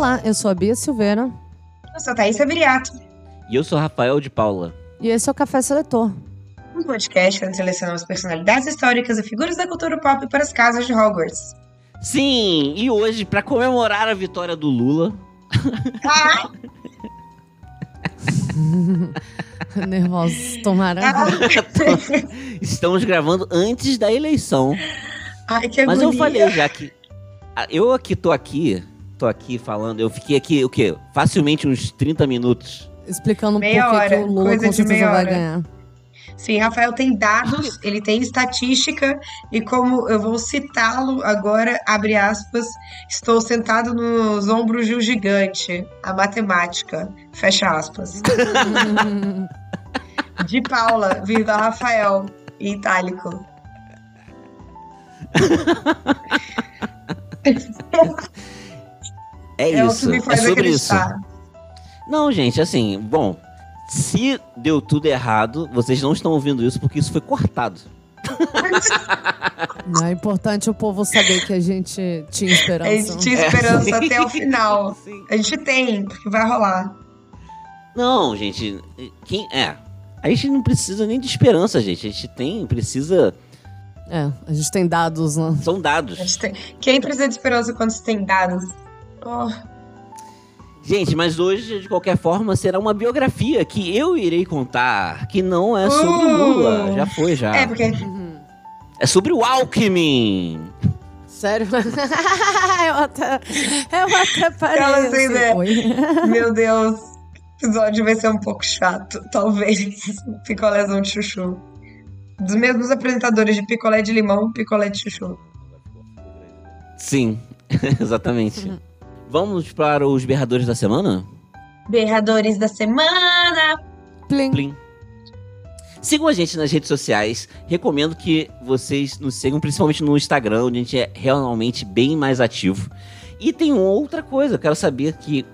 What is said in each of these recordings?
Olá, eu sou a Bia Silveira. Eu sou a Thaís Viriato. E eu sou Rafael de Paula. E esse é o Café Seletor. Um podcast onde selecionamos personalidades históricas e figuras da cultura pop para as casas de Hogwarts. Sim, e hoje, para comemorar a vitória do Lula. Ah! Nervosos, tomaram. Ah! Estamos gravando antes da eleição. Ai, que Mas eu falei já que. ah, Eu aqui tô aqui, tô aqui falando, eu fiquei aqui, o quê? Facilmente uns 30 minutos. Explicando Meia por que o Lula coisa com de certeza meia vai hora. ganhar. Sim, Rafael tem dados, ele tem estatística e como eu vou citá-lo agora, abre aspas, estou sentado nos ombros de um gigante, a matemática, fecha aspas. De Paula, vírgula Rafael, em itálico. É, É o que isso, é sobre isso. acreditar. Não, gente, assim, bom, se deu tudo errado, vocês não estão ouvindo isso porque isso foi cortado. Não, é importante o povo saber que a gente tinha A esperança. gente tinha esperança É, até o final. Sim. A gente tem, porque vai rolar. Não, gente, quem é? A gente não precisa nem de esperança, gente. A gente tem, precisa. É, a gente tem dados, né? São A dados. gente tem- Quem precisa de esperança quando se tem dados? Oh, Gente, mas hoje, de qualquer forma, será uma biografia que eu irei contar, que não é sobre o Lula. Uh. Já foi, já. É, porque É sobre o Alckmin. Sério? eu até, eu até parei. Ela assim, ideia. Meu Deus, o episódio vai ser um pouco chato, talvez. Picolézão de chuchu. Dos mesmos apresentadores de picolé de limão, picolé de chuchu. Sim, exatamente. Vamos para os berradores da semana? Berradores da semana. Plim. Plim. Sigam a gente nas redes sociais. Recomendo que vocês nos sigam, principalmente no Instagram, onde a gente é realmente bem mais ativo. E tem outra coisa, eu quero saber que.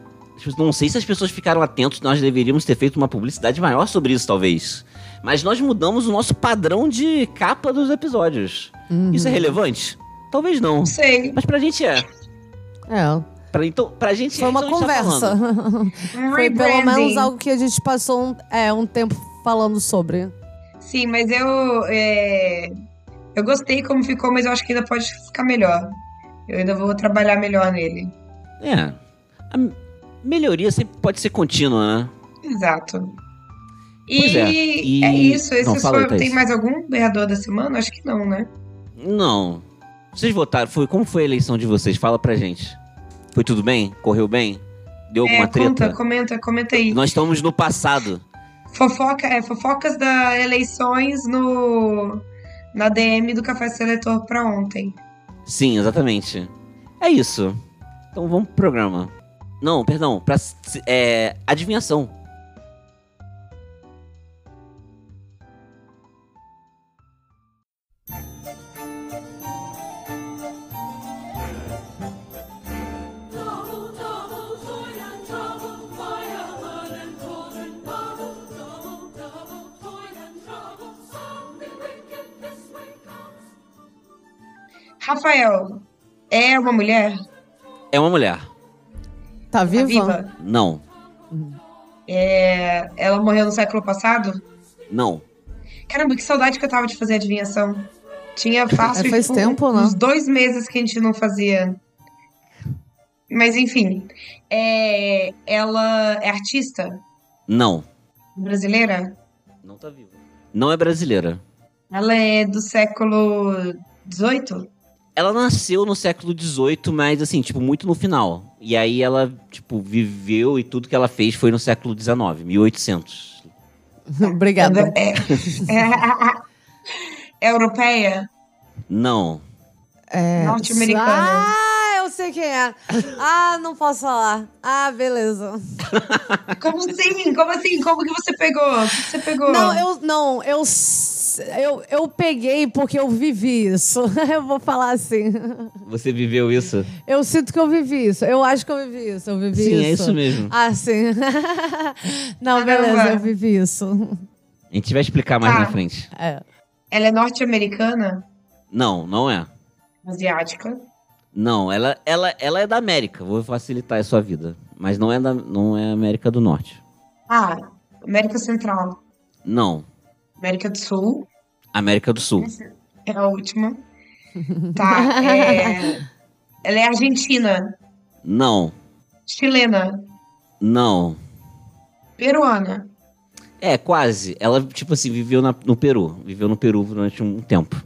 Não sei se as pessoas ficaram atentos, nós deveríamos ter feito uma publicidade maior sobre isso, talvez. Mas nós mudamos o nosso padrão de capa dos episódios. Uhum. Isso é relevante? Talvez não. Não sei. Mas pra gente é. É, Pra, então, pra gente foi uma então gente tá conversa. Um foi pelo menos algo que a gente passou um, é, um tempo falando sobre. Sim, mas eu. é, Eu gostei como ficou, mas eu acho que ainda pode ficar melhor. Eu ainda vou trabalhar melhor nele. É. A melhoria sempre pode ser contínua, né? Exato. E é, é, e- isso. Esse Não, foi... Tem mais algum berrador da semana? Acho que não, né? Não. Vocês votaram, foi, como foi a eleição de vocês? Fala pra gente. Foi tudo bem? Correu bem? Deu alguma É, treta? conta, comenta, comenta aí. Nós estamos no passado. Fofoca, é, fofocas da eleições no na DM do Café Seletor pra ontem. Sim, exatamente. É isso. Então vamos pro programa. Não, perdão, pra é, adivinhação. Uma mulher? É uma mulher. Tá Tá viva? viva? Não. É, ela morreu no século passado? Não. Caramba, que saudade que eu tava de fazer adivinhação. Tinha fácil É, faz tipo, tempo, né? uns dois meses que a gente não fazia. Mas enfim, é, ela é artista Não. brasileira? Não tá viva. Não é brasileira. Ela é do século XVIII? Ela nasceu no século XVIII, mas assim, tipo, muito no final. E aí ela, tipo, viveu e tudo que ela fez foi no século XIX, 1800. Obrigada. É, é, é europeia? Não. É... Norte-americana. Ah, eu sei quem é. Ah, não posso falar. Ah, beleza. Como assim? Como assim? Como que você pegou? O que você pegou? Não, eu não, eu eu, eu peguei porque eu vivi isso. Eu vou falar assim. Você viveu isso? Eu sinto que eu vivi isso. Eu acho que eu vivi isso. Eu vivi Sim, isso. é isso mesmo. Ah, sim. Não, Caramba. beleza, eu vivi isso. A gente vai explicar mais Tá. na frente. É. Ela é norte-americana? Não, não é. Asiática? Não, ela, ela, ela é da América. Vou facilitar a sua vida. Mas não é da não é América do Norte. Ah, América Central. Não. América do Sul. América do Sul. É a última. Tá. é- Ela é argentina. Não. Chilena. Não. Peruana. É, quase. Ela, tipo assim, viveu na- no Peru. Viveu no Peru durante um tempo.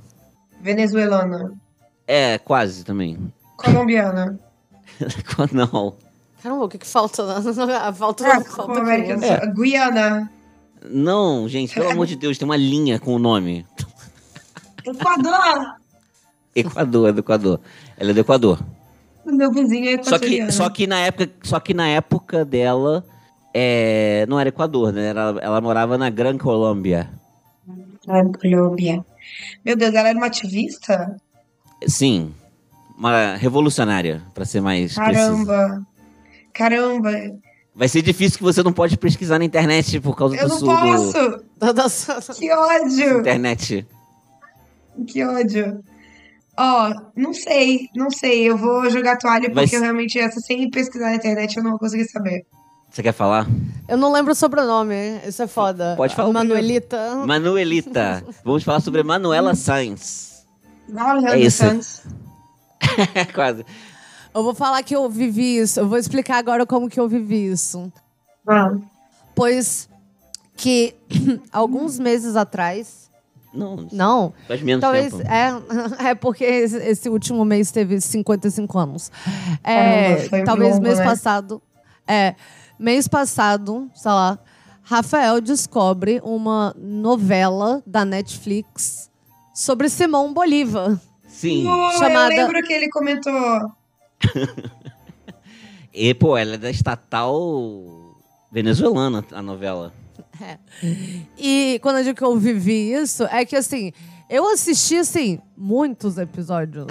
Venezuelana. É, quase também. Colombiana. não. Caramba, o que que falta? Falta, Ah, falta América do. Sul. Guiana. Não, gente, pelo amor de Deus, tem uma linha com o nome. Equador. Equador, é do Equador. Ela é do Equador. O meu vizinho é Só que, só que na época, só que na época dela, é, não era Equador, né? Era- ela morava na Gran Colômbia. Ah, Colômbia. Meu Deus, ela era uma ativista? Sim, uma revolucionária, pra ser mais. Caramba. Caramba. Vai ser difícil que você não pode pesquisar na internet por causa Eu do não sul do posso. Nossa. Que ódio. internet. Que ódio. Ó, não sei, não sei. Eu vou jogar toalha Vai porque eu realmente, essa sem pesquisar na internet, eu não vou conseguir saber. Você quer falar? Eu não lembro o sobrenome. Isso é foda. Pode falar o Manuelita. Manuelita. Vamos falar sobre Manuela Sainz. Igual a Alejandro É isso. Santos. Quase. Eu vou falar que eu vivi isso. Eu vou explicar agora como que eu vivi isso. Ah, Pois que alguns meses atrás. Não, Não. faz menos Talvez. tempo. É, é porque esse, esse último mês teve 55 anos. É, Caramba, foi talvez longo, mês né? passado. É, mês passado, sei lá, Rafael descobre uma novela da Netflix sobre Simão Bolívar. Sim. Pô, Chamada- Eu lembro que ele comentou. E, pô, ela é da estatal venezuelana, a novela. E quando eu digo que eu vivi isso, é que assim, eu assisti assim muitos episódios.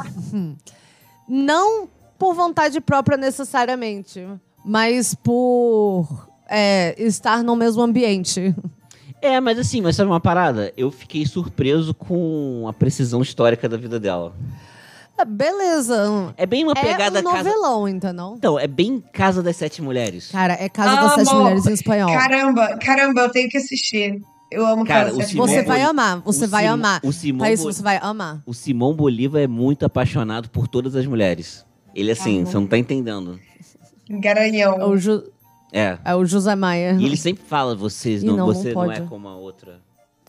Não por vontade própria necessariamente, mas por é, estar no mesmo ambiente. É, mas assim, mas sabe uma parada? Eu fiquei surpreso com a precisão histórica da vida dela. É, Beleza. É bem uma É pegada um casa. novelão, entendeu? Então, é bem Casa das Sete Mulheres. Cara, é Casa das Sete Amo. Mulheres em espanhol. Caramba, caramba, eu tenho que assistir. Eu amo Cara, Casa o Sete Simão Você Mulheres. vai amar, você o vai Sim- amar. O Simão, Bo- você vai amar. o Simão Bolívar é muito apaixonado por todas as mulheres. Ele, assim, Ah, você não tá entendendo. Garanhão. É o, Ju- É. é o José Maia. E ele sempre fala, vocês não, não, não você não, é pode. como a outra.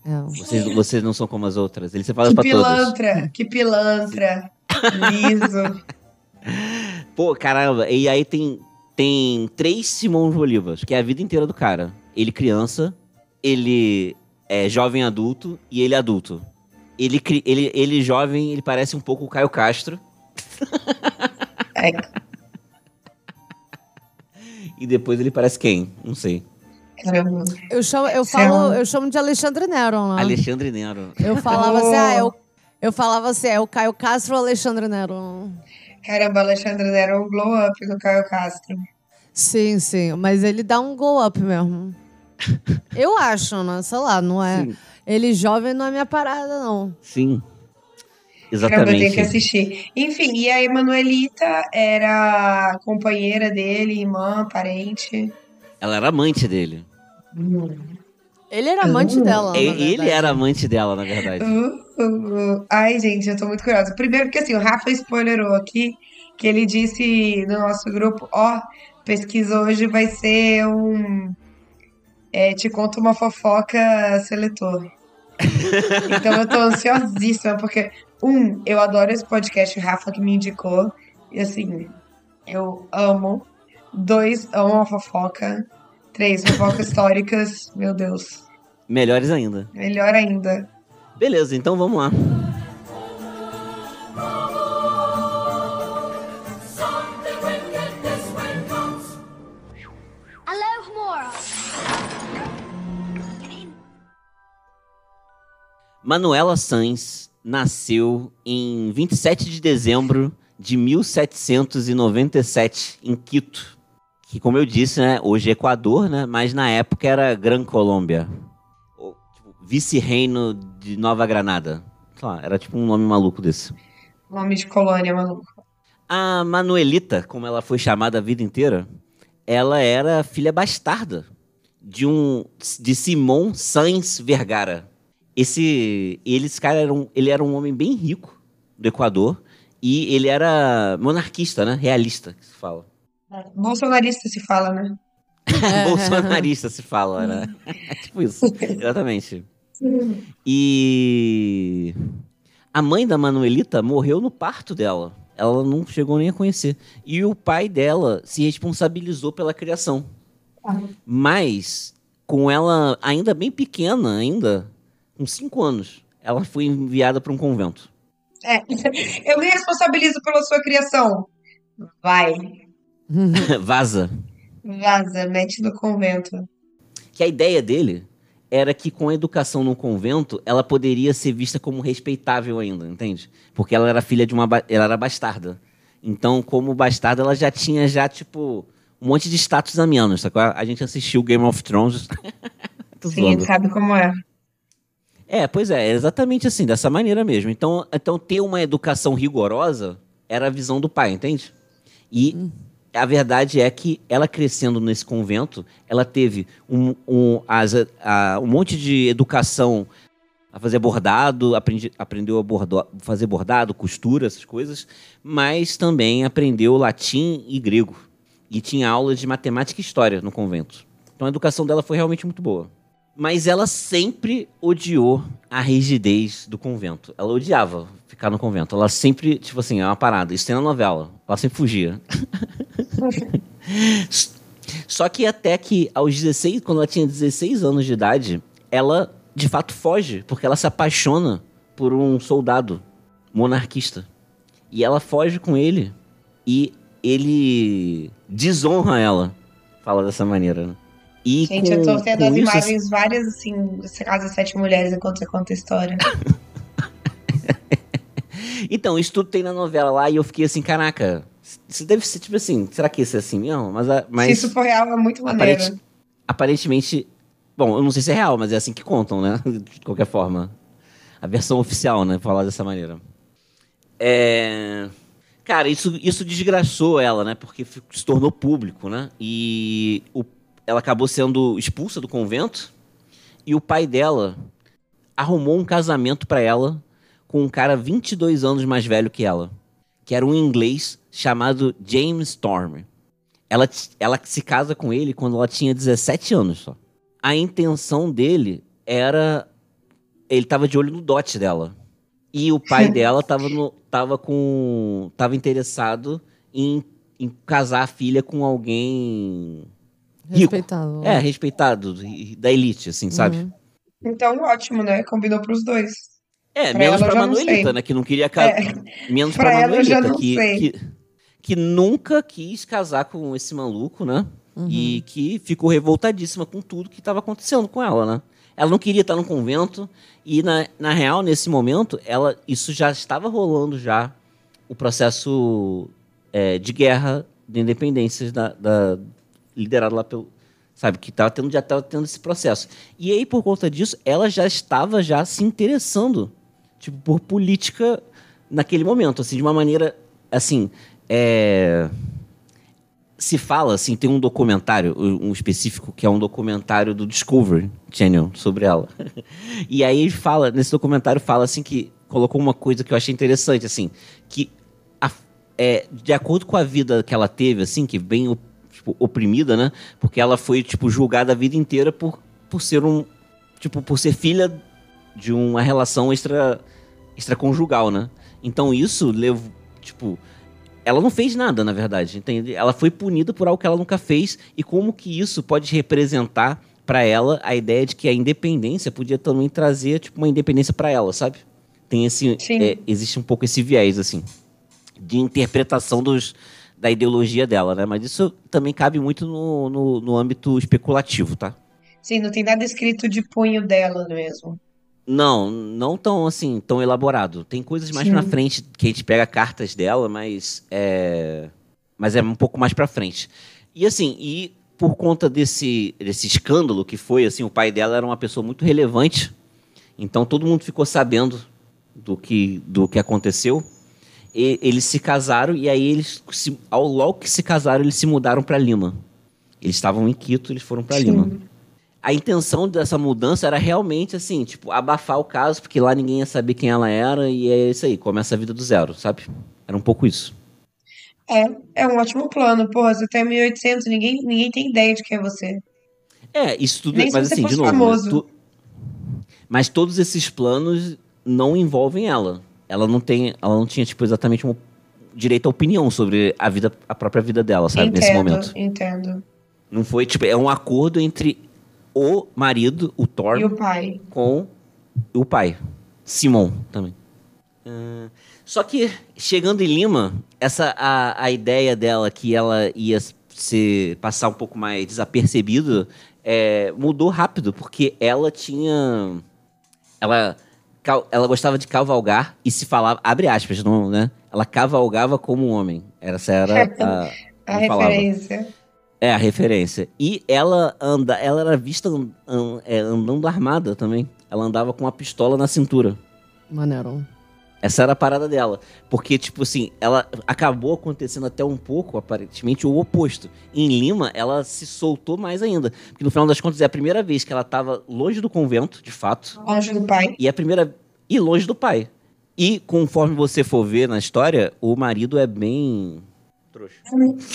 É. Vocês, vocês não são como as outras. Ele sempre fala Que pra todos. pilantra, que pilantra. Liso. Pô, caramba. E aí tem, tem três Simão Bolívars, que é a vida inteira do cara. Ele criança, ele é jovem adulto e ele adulto. Ele, ele, ele jovem, ele parece um pouco o Caio Castro. É, E depois ele parece quem? Não sei. Eu chamo, eu falo, eu chamo de Alexandre Nero, né? Alexandre Nero. Eu falava assim, ah, eu, eu falava assim, é o Caio Castro ou Alexandre Nero? Caramba, Alexandre deram um glow up com o Caio Castro. Sim, sim, mas ele dá um glow up mesmo. Eu acho, né? Sei lá, não é. Sim. Ele jovem não é minha parada, não. Sim. Caramba, eu que Exatamente. assistir. Enfim, e a Emanuelita era companheira dele, irmã, parente. Ela era amante dele. Ele era amante Uh. dela. ele era amante dela, na verdade. Uh, uh. Ai, gente, eu tô muito curiosa. Primeiro, porque assim, o Rafa spoilerou aqui que ele disse no nosso grupo, ó, pesquisa hoje vai ser um é, te conta uma fofoca seletor. então eu tô ansiosíssima, porque, um, eu adoro esse podcast, o Rafa que me indicou, e assim, eu amo. Dois, amo a fofoca. Três, fofocas históricas, meu Deus. Melhores ainda. Melhor ainda. Beleza, então vamos lá. Manuela Sanz nasceu em 27 de dezembro de 1797 em Quito, que como eu disse, né, hoje é Equador, né, mas na época era Gran Colômbia, vice-reino de Nova Granada. Lá, era tipo um nome maluco desse. Nome de colônia maluco. A Manuelita, como ela foi chamada a vida inteira, ela era filha bastarda de um de Simão Sanz Vergara esse, ele, esse cara era um, ele era um homem bem rico do Equador e ele era monarquista, né? Realista, que se fala. Bolsonarista se fala, né? Bolsonarista se fala, né? tipo isso, exatamente. E a mãe da Manuelita morreu no parto dela. Ela não chegou nem a conhecer. E o pai dela se responsabilizou pela criação. Ah. Mas, com ela ainda bem pequena, ainda, com cinco anos, ela foi enviada para um convento. É, eu me responsabilizo pela sua criação. Vai. Vaza. Vaza, mete no convento. Que a ideia dele era que com a educação no convento, ela poderia ser vista como respeitável ainda, entende? Porque ela era filha de uma... Ela era bastarda. Então, como bastarda, ela já tinha já, tipo, um monte de status a menos. Sacou? A gente assistiu Game of Thrones. Sim, sabe como é. É, pois é, é exatamente assim, dessa maneira mesmo. Então, então ter uma educação rigorosa era a visão do pai, entende? E hum. A verdade é que ela crescendo nesse convento, ela teve um, um, as, a, um monte de educação a fazer bordado, aprendi, aprendeu a bordo, fazer bordado, costura, essas coisas, mas também aprendeu latim e grego. E tinha aulas de matemática e história no convento. Então a educação dela foi realmente muito boa. Mas ela sempre odiou a rigidez do convento. Ela odiava ficar no convento. Ela sempre, tipo assim, é uma parada. Isso tem na novela. Ela sempre fugia. Só que até que aos 16, quando ela tinha 16 anos de idade, ela de fato foge, porque ela se apaixona por um soldado monarquista. E ela foge com ele e ele desonra ela. Fala dessa maneira, né? E Gente, com, eu tô tendo as imagens isso... várias, assim, Casa Sete Mulheres enquanto você conta a história. então, isso tudo tem na novela lá e eu fiquei assim, caraca, isso deve ser, tipo assim, será que isso é assim mesmo? Mas, mas Se isso for real, é muito maneiro. Aparente, aparentemente, bom, eu não sei se é real, mas é assim que contam, né? De qualquer forma. A versão oficial, né? Falar dessa maneira. É... Cara, isso, isso desgraçou ela, né? Porque se tornou público, né? E o ela acabou sendo expulsa do convento e o pai dela arrumou um casamento para ela com um cara 22 anos mais velho que ela, que era um inglês chamado James Storm. Ela, ela se casa com ele quando ela tinha 17 anos só. A intenção dele era. Ele estava de olho no dote dela. E o pai dela estava tava com. tava interessado em, em casar a filha com alguém Respeitado. É, respeitado, da elite, assim, sabe? Uhum. Então, ótimo, né? Combinou pros dois. É, pra menos pra Manuelita, né? Que não queria casar. É. Menos pra, pra Manuelita, que, que, que, nunca quis casar com esse maluco, né? Uhum. E que ficou revoltadíssima com tudo que estava acontecendo com ela, né? Ela não queria estar no convento e, na, na real, nesse momento, ela isso já estava rolando já o processo é, de guerra de independências da, da, liderado lá pelo. Sabe, que tava tendo, já estava tendo esse processo. E aí, por conta disso, ela já estava já se interessando, tipo, por política naquele momento, assim, de uma maneira, assim, é... se fala, assim, tem um documentário, um específico, que é um documentário do Discovery Channel sobre ela. e aí fala, nesse documentário fala, assim, que colocou uma coisa que eu achei interessante, assim, que a, é, de acordo com a vida que ela teve, assim, que bem tipo, oprimida, né? Porque ela foi, tipo, julgada a vida inteira por, por ser um. Tipo, por ser filha de uma relação extra, extraconjugal, né? Então isso levou. Tipo. Ela não fez nada, na verdade, entende? Ela foi punida por algo que ela nunca fez e como que isso pode representar para ela a ideia de que a independência podia também trazer tipo uma independência para ela, sabe? Tem esse é, existe um pouco esse viés assim de interpretação dos, da ideologia dela, né? Mas isso também cabe muito no, no, no âmbito especulativo, tá? Sim, não tem nada escrito de punho dela mesmo. Não, não tão assim, tão elaborado. Tem coisas mais Sim. pra frente que a gente pega cartas dela, mas é. Mas é um pouco mais pra frente. E assim, e por conta desse, desse escândalo que foi, assim, o pai dela era uma pessoa muito relevante. Então todo mundo ficou sabendo do que, do que aconteceu. E, eles se casaram e aí eles, se, ao logo que se casaram, eles se mudaram para Lima. Eles estavam em Quito, eles foram para Lima a intenção dessa mudança era realmente assim, tipo, abafar o caso, porque lá ninguém ia saber quem ela era e é isso aí, começa a vida do zero, sabe? Era um pouco isso. É, é um ótimo plano. Porra, você tem 1800, ninguém, ninguém tem ideia de quem é você. É, isso tudo, Nem mas assim, de novo, né, tu... mas todos esses planos não envolvem ela. Ela não tem, ela não tinha tipo exatamente um direito à opinião sobre a vida, a própria vida dela, sabe, entendo, nesse momento. Entendo. Não foi tipo, é um acordo entre o marido, o Thor, e o pai. com o pai, Simon também. Uh, só que chegando em Lima, essa a, a ideia dela que ela ia se passar um pouco mais desapercebido é, mudou rápido, porque ela tinha. Ela, ela gostava de cavalgar e se falava, abre aspas, não, né? Ela cavalgava como um homem. Essa era a, a referência. É a referência. E ela anda, ela era vista é, andando armada também. Ela andava com uma pistola na cintura. Maneiro. Essa era a parada dela. Porque, tipo assim, ela acabou acontecendo até um pouco, aparentemente, o oposto. Em Lima, ela se soltou mais ainda. Porque no final das contas é a primeira vez que ela estava longe do convento, de fato. Longe do pai. E é a primeira. E longe do pai. E conforme você for ver na história, o marido é bem trouxa.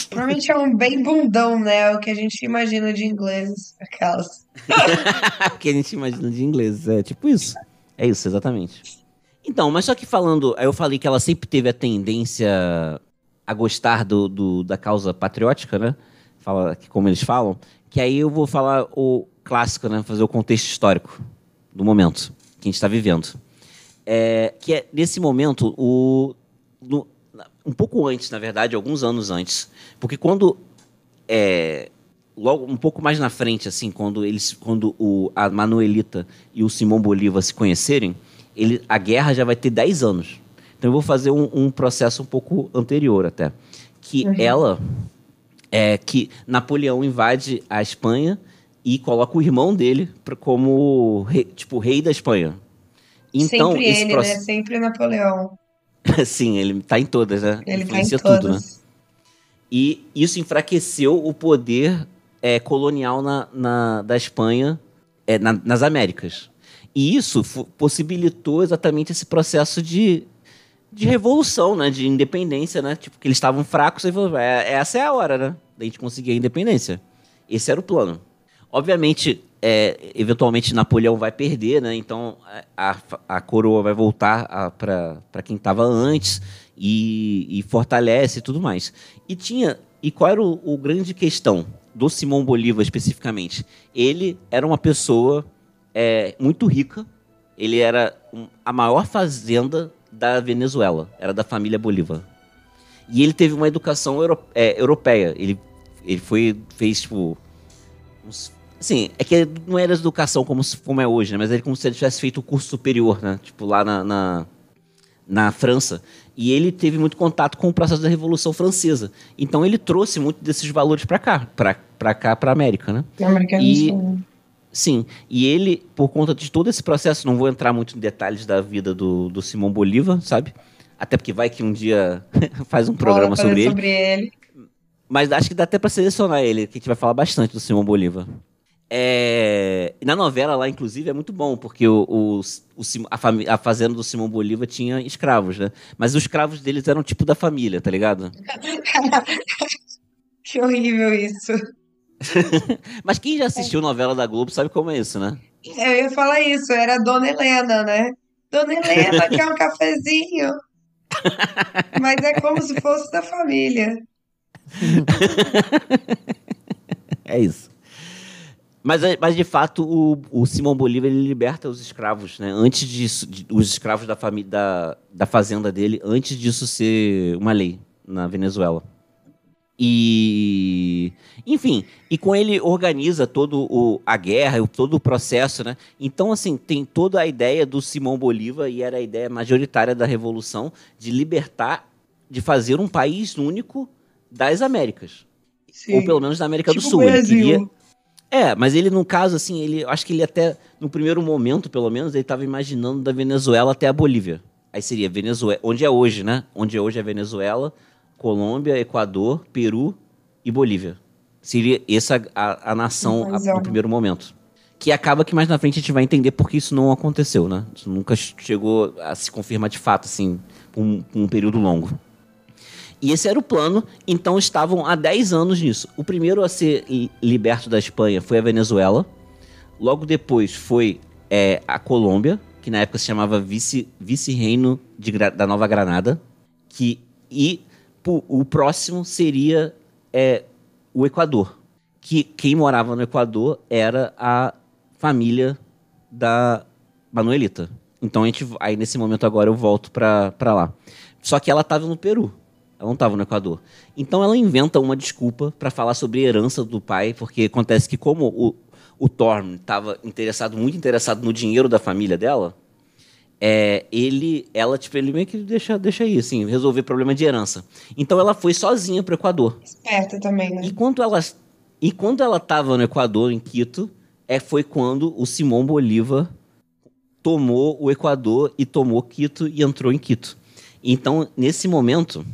Provavelmente é um bem bundão, né? É o que a gente imagina de inglês, aquelas. o que a gente imagina de inglês, é tipo isso. É isso, exatamente. Então, mas só que falando, eu falei que ela sempre teve a tendência a gostar do, do da causa patriótica, né? Fala, como eles falam. Que aí eu vou falar o clássico, né? Fazer o contexto histórico do momento que a gente está vivendo. É, que é, nesse momento, o, no, um pouco antes, na verdade, alguns anos antes. Porque quando. É, logo um pouco mais na frente, assim, quando eles, quando o, a Manuelita e o Simão Bolívar se conhecerem, ele, a guerra já vai ter 10 anos. Então eu vou fazer um, um processo um pouco anterior até. Que uhum. ela. É, que Napoleão invade a Espanha e coloca o irmão dele pra, como rei, tipo rei da Espanha. Então, Sempre ele, processo... né? Sempre Napoleão. Sim, ele tá em todas, né? Ele Influencia tá tudo, todas. né? E isso enfraqueceu o poder é, colonial na, na, da Espanha é, na, nas Américas. E isso possibilitou exatamente esse processo de, de revolução, né? De independência, né? Tipo, que eles estavam fracos e falou, é, essa é a hora, né? Da gente conseguir a independência. Esse era o plano. Obviamente, é, eventualmente Napoleão vai perder, né? Então a, a coroa vai voltar para quem estava antes e, e, fortalece e tudo mais. E tinha e qual era o, o, grande questão do Simão Bolívar especificamente? Ele era uma pessoa é, muito rica. Ele era um, a maior fazenda da Venezuela. Era da família Bolívar. E ele teve uma educação euro, é, europeia. Ele, ele foi fez tipo uns Assim, é que não era educação como, como é hoje, né? Mas era como se ele tivesse feito o curso superior, né? Tipo, lá na, na, na França. E ele teve muito contato com o processo da Revolução Francesa. Então ele trouxe muito desses valores para cá, para cá, para América, né? América e, Sim, e ele, por conta de todo esse processo, não vou entrar muito em detalhes da vida do, do Simão Bolívar, sabe? Até porque vai que um dia faz um programa sobre ele. sobre ele. Mas acho que dá até para selecionar ele, que a gente vai falar bastante do Simão Bolívar. É, na novela lá, inclusive, é muito bom, porque o, o, o a, a, fazenda do Simão Bolívar tinha escravos, né? Mas os escravos deles eram tipo da família, tá ligado? que horrível isso. Mas quem já assistiu novela da Globo sabe como é isso, né? Eu ia falar isso, era a Dona Helena, né? Dona Helena, quer um cafezinho? Mas é como se fosse da família. é isso. Mas, é, mas de fato, o, o Simão Bolívar ele liberta os escravos, né? Antes disso, de, os escravos da família da, da fazenda dele, antes disso ser uma lei na Venezuela. E enfim, e com ele organiza todo o, a guerra, todo o processo, né? Então assim, tem toda a ideia do Simão Bolívar e era a ideia majoritária da revolução de libertar, de fazer um país único das Américas. Sim. Ou pelo menos da América tipo do Sul. Ele queria é, mas ele, no caso, assim, ele acho que ele até, no primeiro momento, pelo menos, ele estava imaginando da Venezuela até a Bolívia. Aí seria Venezuela, onde é hoje, né? Onde é hoje é Venezuela, Colômbia, Equador, Peru e Bolívia. Seria essa a, a nação a, no primeiro momento. Que acaba que mais na frente a gente vai entender porque isso não aconteceu, né? Isso nunca chegou a se confirmar de fato, assim, por um, por um período longo. E esse era o plano, então estavam há 10 anos nisso. O primeiro a ser liberto da Espanha foi a Venezuela. Logo depois foi é, a Colômbia, que na época se chamava Vice-Reino vice da Nova Granada. Que, e o próximo seria é, o Equador. Que quem morava no Equador era a família da Manuelita. Então a gente, aí nesse momento agora eu volto para lá. Só que ela estava no Peru. Ela não estava no Equador. Então ela inventa uma desculpa para falar sobre a herança do pai, porque acontece que como o, o Thorne estava interessado, muito interessado no dinheiro da família dela, é, ele, ela, tipo, ele meio que deixa, deixa aí, assim, resolver problema de herança. Então ela foi sozinha pro Equador. Esperta também, né? E quando ela, e quando ela estava no Equador, em Quito, é, foi quando o Simão Bolívar tomou o Equador e tomou Quito e entrou em Quito. Então, nesse momento,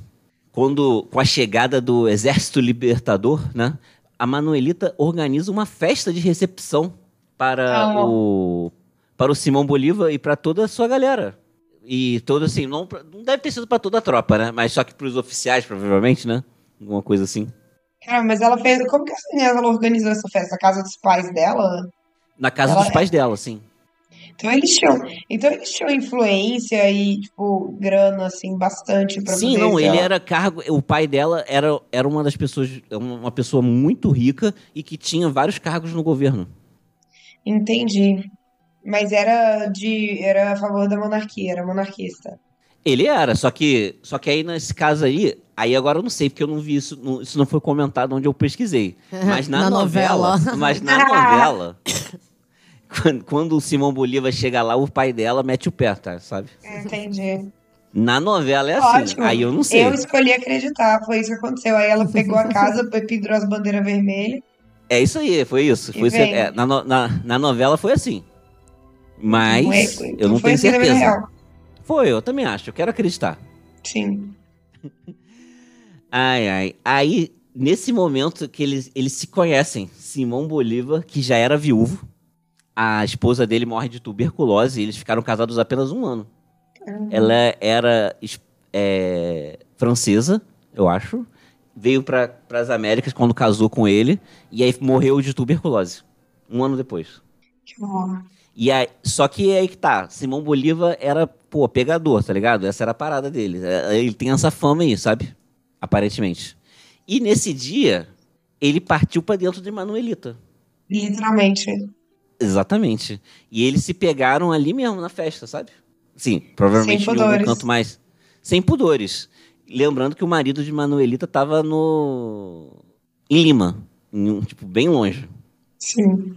quando com a chegada do Exército Libertador, né, a Manuelita organiza uma festa de recepção para ah, o para o Simão Bolívar e para toda a sua galera. E todo assim, não, não deve ter sido para toda a tropa, né? Mas só que para os oficiais, provavelmente, né? Alguma coisa assim. Cara, mas ela fez. Como que a ela organizou essa festa? Na casa dos pais dela? Na casa ela... dos pais dela, sim. Então eles tinham, então eles tinham influência e, tipo, grana, assim, bastante pra Sim, não, ele era cargo. O pai dela era, era uma das pessoas, uma pessoa muito rica e que tinha vários cargos no governo. Entendi. Mas era de. era a favor da monarquia, era monarquista. Ele era, só que. Só que aí nesse caso aí, aí agora eu não sei, porque eu não vi isso, não, isso não foi comentado onde eu pesquisei. Mas na, na novela, novela. Mas na novela. Quando, quando o Simão Bolívar chega lá, o pai dela mete o pé, tá? Sabe? Entendi. Na novela é assim. Ótimo. Aí eu não sei. Eu escolhi acreditar, foi isso que aconteceu. Aí ela pegou a casa, pendurou as bandeiras vermelhas. É isso aí, foi isso. Foi isso é, na, na, na, novela foi assim. Mas foi, eu não tenho assim certeza. Foi, eu também acho. Eu quero acreditar. Sim. ai, ai. Aí, nesse momento que eles, eles se conhecem, Simão Bolívar, que já era viúvo, a esposa dele morre de tuberculose e eles ficaram casados apenas um ano. Uhum. Ela era é, francesa, eu acho. Veio para as Américas quando casou com ele e aí morreu de tuberculose. Um ano depois. Que bom. E aí, só que é aí que tá. Simão Bolívar era, pô, pegador, tá ligado? Essa era a parada dele. É, ele tem essa fama aí, sabe? Aparentemente. E nesse dia, ele partiu para dentro de Manuelita. Literalmente. Exatamente. E eles se pegaram ali mesmo na festa, sabe? Sim, provavelmente em algum canto mais. Sem pudores. Lembrando que o marido de Manuelita estava no. em Lima. Em um, tipo, bem longe. Sim.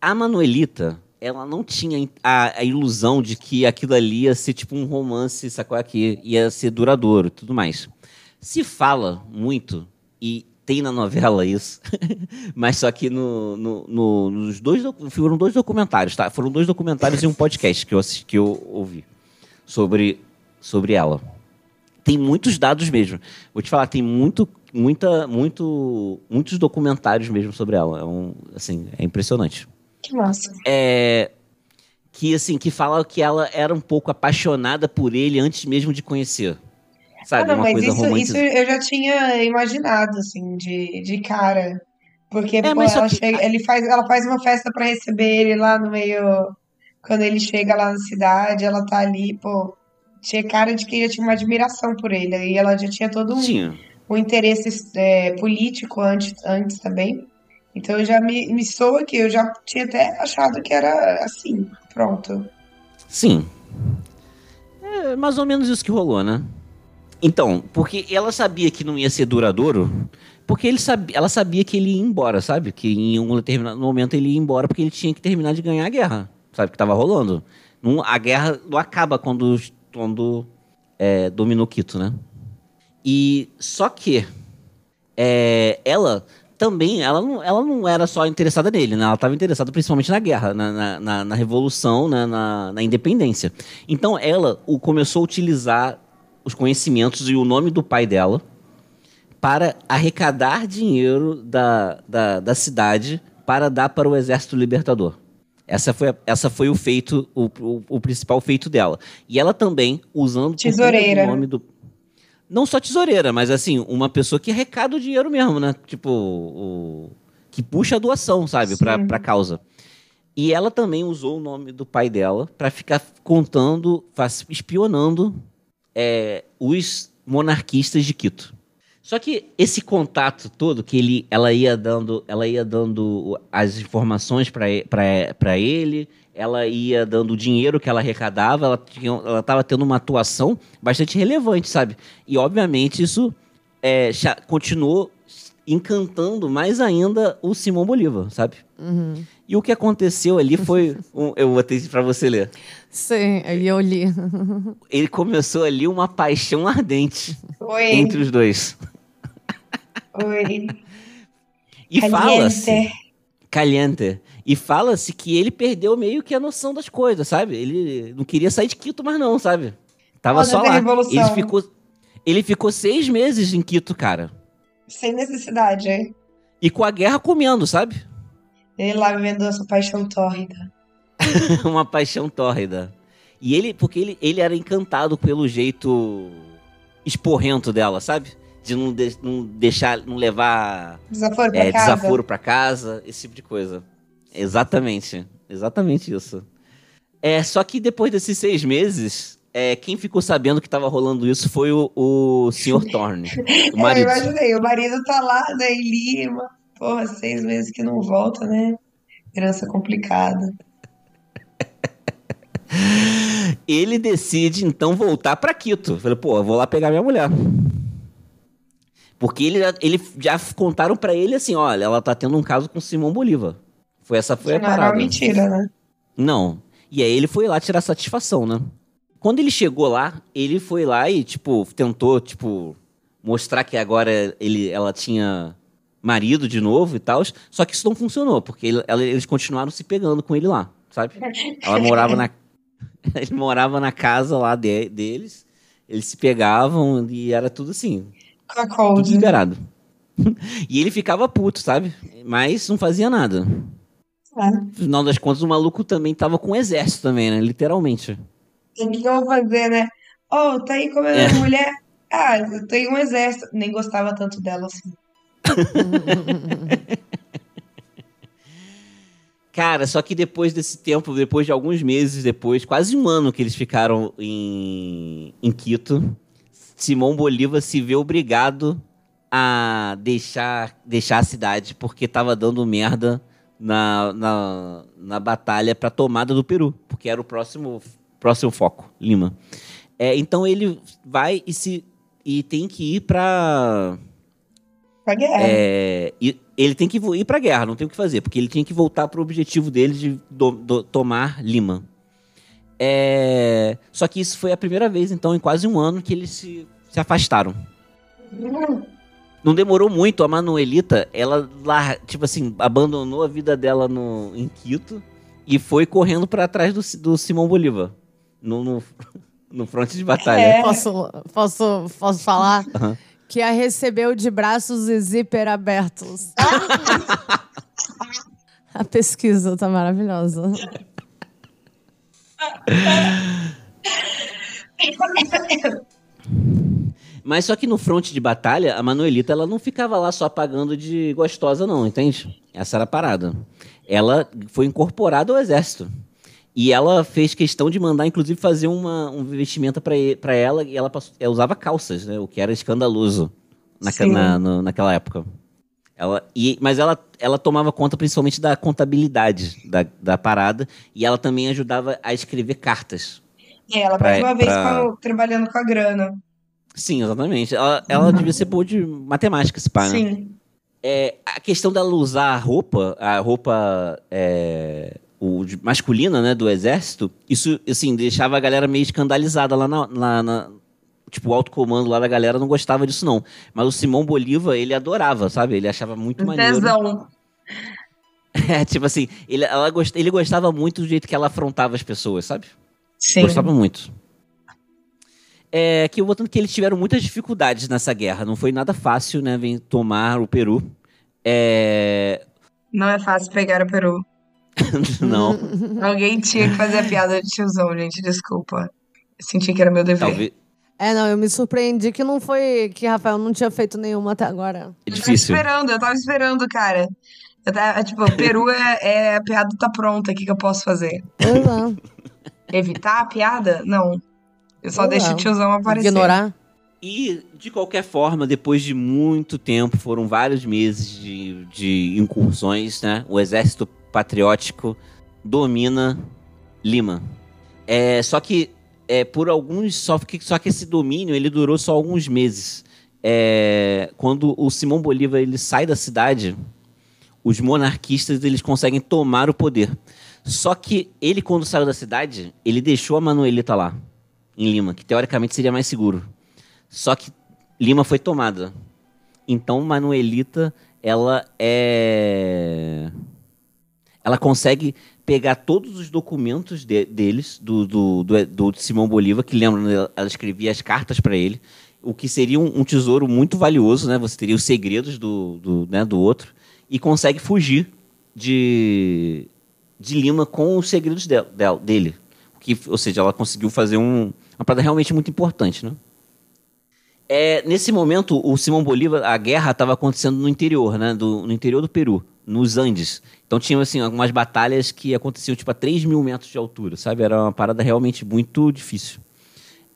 A Manuelita, ela não tinha a, a, ilusão de que aquilo ali ia ser tipo um romance, sacou aqui? Ia ser duradouro tudo mais. Se fala muito, e tem na novela isso, mas só que no, no, no, nos dois foram dois documentários, tá? Foram dois documentários e um podcast que eu assisti, que eu ouvi sobre sobre ela. tem muitos dados mesmo. Vou te falar, tem muito, muita, muito, muitos documentários mesmo sobre ela. É um, assim, é impressionante. Que massa. É, que assim, que fala que ela era um pouco apaixonada por ele antes mesmo de conhecer. Sabe, ah, não, uma mas coisa isso, romântica. isso eu já tinha imaginado, assim, de, de cara. Porque, É, pô, ela, que- chega, ele faz, ela faz uma festa pra receber ele lá no meio. Quando ele chega lá na cidade, ela tá ali, pô. Tinha cara de que já tinha uma admiração por ele. E ela já tinha todo um, Tinha. um interesse é, político antes, antes também. Então já me, me soa que eu já tinha até achado que era assim, pronto. Sim. É mais ou menos isso que rolou, né? Então, porque ela sabia que não ia ser duradouro, porque ele sabia, ela sabia que ele ia embora, sabe? Que em um determinado momento ele ia embora porque ele tinha que terminar de ganhar a guerra, sabe? Que tava rolando. Não, a guerra não acaba quando, quando é, dominou Quito, né? E só que é, ela também, ela não, ela não era só interessada nele, né? Ela estava interessada principalmente na guerra, na, na, na- na revolução, né? na, na independência. Então ela o, começou a utilizar os conhecimentos e o nome do pai dela para arrecadar dinheiro da, da, da cidade para dar para o Exército Libertador. Essa foi, a- essa foi o feito, o, o, o principal feito dela. E ela também, usando Tesoureira. nome do. Não só tesoureira, mas assim, uma pessoa que arrecada o dinheiro mesmo, né? Tipo, o, que puxa a doação, sabe, Sim. pra causa. E ela também usou o nome do pai dela para ficar contando, espionando é, os monarquistas de Quito. Só que esse contato todo que ele, ela ia dando, ela ia dando as informações para ele, ela ia dando o dinheiro que ela arrecadava, ela tinha, ela estava tendo uma atuação bastante relevante, sabe? E obviamente isso é, continuou encantando mais ainda o Simão Bolívar, sabe? E o que aconteceu ali foi, um- eu vou ter para você ler. Sim, aí eu li. Ele começou ali uma paixão ardente Oi, entre os dois. oi. E fala-se Caliente. caliente. E fala-se que ele perdeu meio que a noção das coisas, sabe? Ele não queria sair de Quito mais não, sabe? Tava só lá. Revolução. Ele ficou, ele ficou seis meses em Quito, cara. Sem necessidade, hein? E com a guerra comendo, sabe? Ele lá vivendo a sua paixão tórrida. Uma paixão tórrida. E ele, porque ele, ele era encantado pelo jeito esporrento dela, sabe? De não, de- não deixar, não levar Desaforo pra é, casa. desaforo pra casa, esse tipo de coisa. Exatamente. Exatamente isso. É, só que depois desses seis meses, é, quem ficou sabendo que tava rolando isso foi o, o Sr. Thorne, o É, eu marido. imaginei, o marido tá lá, né, em Lima. Porra, seis meses que não volta, né? Herança complicada. Ele decide então voltar pra Quito. Falei, pô, eu vou lá pegar minha mulher. Porque ele, já- ele já contaram pra ele assim, olha, ela tá tendo um caso com Simão Bolívar. Foi essa foi a não parada. mentira, né? Não. E aí ele foi lá tirar satisfação, né? Quando ele chegou lá, ele foi lá e, tipo, tentou, tipo, mostrar que agora ele, ela tinha marido de novo e tal. Só que isso não funcionou, porque ele- ela- eles continuaram se pegando com ele lá, sabe? Ela morava na. ele morava na casa lá de- deles. Eles se pegavam e era tudo assim, tudo Cuckold. liberado. e ele ficava puto, sabe? Mas não fazia nada. É. No final das contas, o maluco também tava com um exército também, né? Literalmente. O que eu vou fazer, né? Oh, tá aí como É. mulher? Ah, eu tenho um exército. Nem gostava tanto dela assim. Cara, só que depois desse tempo, depois de alguns meses depois, quase um ano que eles ficaram em, em Quito, Simão Bolívar se vê obrigado a deixar, deixar a cidade porque tava dando merda na, na, na batalha para tomada do Peru, porque era o próximo, próximo foco, Lima. É, então ele vai e se e tem que ir para Pra guerra. é, e ele tem que ir pra guerra, não tem o que fazer, porque ele tinha que voltar pro objetivo dele de do- do- tomar Lima. É, só que isso foi a primeira vez, então, em quase um ano que eles se, se afastaram. Não demorou muito, a Manuelita, ela lá, tipo assim, abandonou a vida dela no, em Quito e foi correndo pra trás do, do Simão Bolívar. No, no- no fronte de batalha. É. Posso, posso, posso falar? Aham. Que a recebeu de braços e zíper abertos. a pesquisa tá maravilhosa. Mas só que no fronte de batalha, a Manuelita ela não ficava lá só pagando de gostosa, não, entende? Essa era a parada. Ela foi incorporada ao exército. E ela fez questão de mandar, inclusive, fazer uma, um vestimenta pra pra ela. E ela passou- ela usava calças, né? O que era escandaloso Sim. na- no- naquela época. Ela, e, mas ela, ela tomava conta principalmente da contabilidade da, da parada. E ela também ajudava a escrever cartas. E ela, Pra- mais uma vez, pra- com- trabalhando com a grana. Sim, exatamente. Ela, ela devia ser boa de matemática, esse pai, né? Sim. É, a questão dela usar a roupa, a roupa é, o masculina, né, do exército, isso, assim, deixava a galera meio escandalizada lá na, lá na- Tipo, o alto comando lá da galera não gostava disso, não. Mas o Simão Bolívar, ele adorava, sabe? Ele achava muito maneiro. Tesão. É, tipo assim, ele, ela gost, ele gostava muito do jeito que ela afrontava as pessoas, sabe? Sim. Gostava muito. É que eu botando que eles tiveram muitas dificuldades nessa guerra. Não foi nada fácil, né? Vem tomar o Peru. É. Não é fácil pegar o peru. não. Alguém tinha que fazer a piada de tiozão, gente. Desculpa. Senti que era meu dever. Talvez. É, não, eu me surpreendi que não foi. Que Rafael não tinha feito nenhuma até agora. É Eu tava difícil. esperando, eu tava esperando, cara. Eu tava, tipo, peru é, é a piada tá pronta, o que que eu posso fazer? É. Evitar a piada? Não. Eu só Não deixo dá. o tiozão aparecer. Ignorar. E, de qualquer forma, depois de muito tempo, foram vários meses de, de incursões, né? O exército patriótico domina Lima. É, só que é, por alguns. Só que, só que esse domínio ele durou só alguns meses. É, quando o Simão Bolívar ele sai da cidade, os monarquistas eles conseguem tomar o poder. Só que ele, quando saiu da cidade, ele deixou a Manuelita lá, em Lima, que teoricamente seria mais seguro. Só que Lima foi tomada. Então Manuelita, ela é. Ela consegue pegar todos os documentos de- deles, do, do, do, do Simão Bolívar, que lembram, né, ela escrevia as cartas para ele, o que seria um, um tesouro muito valioso, né? Você teria os segredos do, do, né, do outro, e consegue fugir de, de Lima com os segredos del- del- dele. Que, ou seja, ela conseguiu fazer um, uma parada realmente muito importante, né? É, nesse momento, o Simão Bolívar, a guerra estava acontecendo no interior, né? Do, no interior do Peru, nos Andes. Então tinha assim, algumas batalhas que aconteciam tipo, a 3 mil metros de altura, sabe? Era uma parada realmente muito difícil.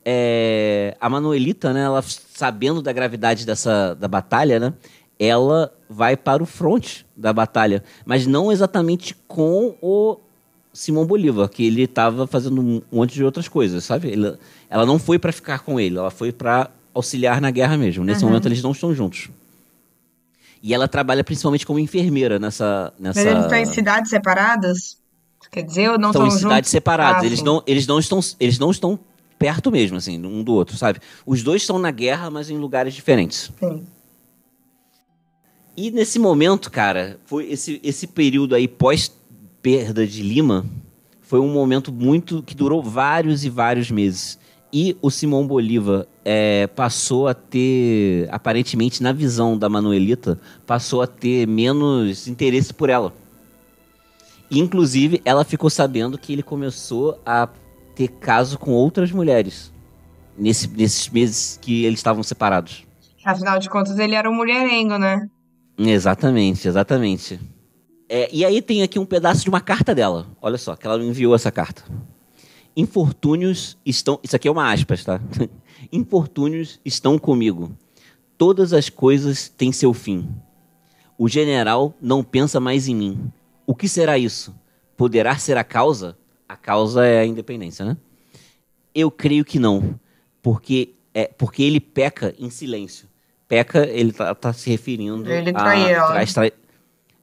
É, a Manuelita, né, ela sabendo da gravidade dessa da batalha, né, ela vai para o fronte da batalha, mas não exatamente com o Simão Bolívar, que ele estava fazendo um monte de outras coisas, sabe? Ele- ela não foi para ficar com ele, ela foi para auxiliar na guerra mesmo. Nesse momento eles não estão juntos. E ela trabalha principalmente como enfermeira nessa nessa Mas eles estão em cidades separadas? Quer dizer, ou não estão em estão cidades juntos? separadas. Ah, eles, sim. não, eles, não estão, eles não estão perto mesmo, assim, um do outro, sabe? Os dois estão na guerra, mas em lugares diferentes. Sim. E nesse momento, cara, foi esse, esse período aí pós perda de Lima foi um momento muito que durou vários e vários meses. E o Simão Bolívar é, passou a ter, aparentemente, na visão da Manuelita, passou a ter menos interesse por ela. Inclusive, ela ficou sabendo que ele começou a ter caso com outras mulheres nesse- nesses meses que eles estavam separados. Afinal de contas, ele era um mulherengo, né? Exatamente, exatamente. É, e aí tem aqui um pedaço de uma carta dela. Olha só, que ela me enviou essa carta. Infortúnios estão. Isso aqui é uma aspas, tá? Infortúnios estão comigo. Todas as coisas têm seu fim. O general não pensa mais em mim. O que será isso? Poderá ser a causa? A causa é a independência, né? Eu creio que não, porque é porque ele peca em silêncio. Peca, ele tá, tá se referindo Ele a trai- trai-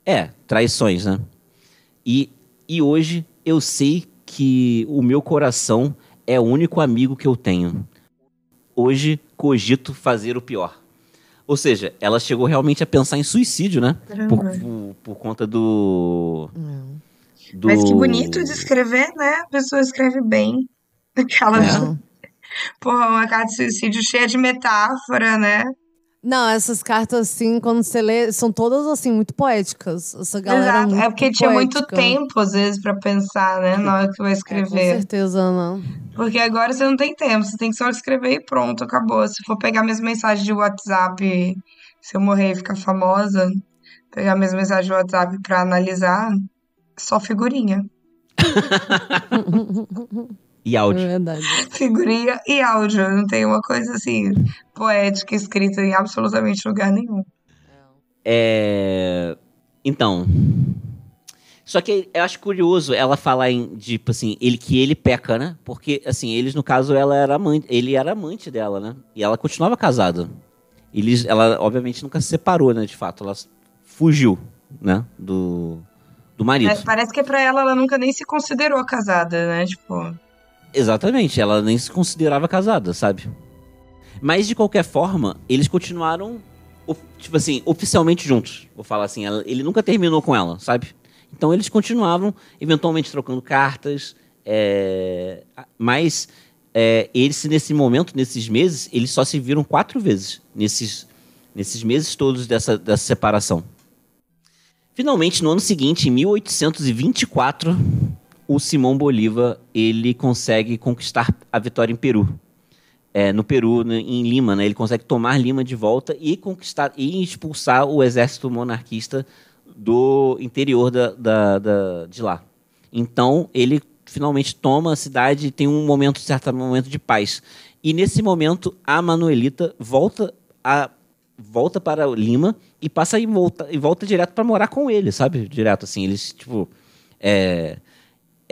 é traições, né? E, e hoje eu sei que o meu coração é o único amigo que eu tenho. Hoje cogito fazer o pior. Ou seja, ela chegou realmente a pensar em suicídio, né? Por, por, por conta do, do. Mas que bonito de escrever, né? A pessoa escreve bem. Aquela. É. Porra, uma carta de suicídio cheia de metáfora, né? Não, essas cartas, assim, quando você lê, são todas, assim, muito poéticas. Essa galera Exato. muito É porque tinha muito poética. tempo, às vezes, pra pensar, né? Na hora que vai É, com escrever. certeza, não. Porque agora você não tem tempo, você tem que só escrever e pronto, acabou. Se for pegar minhas mensagens de WhatsApp, se eu morrer e ficar famosa, pegar minhas mensagens de WhatsApp pra analisar, só figurinha. E É áudio. verdade. Figurinha e áudio. Não tem uma coisa assim, poética escrita em absolutamente lugar nenhum. É... Então. Só que eu acho curioso ela falar em, tipo assim, ele, que ele peca, né? Porque, assim, eles, no caso, ela era amante, ele era amante dela, né? E ela continuava casada. Eles, ela, obviamente, nunca se separou, né? De fato, ela fugiu, né? Do, do marido. É, parece que pra ela, ela nunca nem se considerou casada, né? Tipo, Exatamente, ela nem se considerava casada, sabe? Mas de qualquer forma, eles continuaram, tipo assim, oficialmente juntos. Vou falar assim, ele nunca terminou com ela, sabe? Então eles continuavam, eventualmente trocando cartas, é, mas é, eles nesse momento, nesses meses, eles só se viram quatro vezes nesses, nesses meses todos dessa, dessa separação. Finalmente, no ano seguinte, em 1824, o Simão Bolívar ele consegue conquistar a vitória em Peru. É, no Peru, em Lima, né, ele consegue tomar Lima de volta e conquistar e expulsar o exército monarquista do interior da, da- da- de lá. Então ele finalmente toma a cidade e tem um momento, certo momento de paz. E nesse momento a Manuelita volta a volta para Lima e passa e volta e volta direto para morar com ele, sabe? Direto assim, eles tipo é,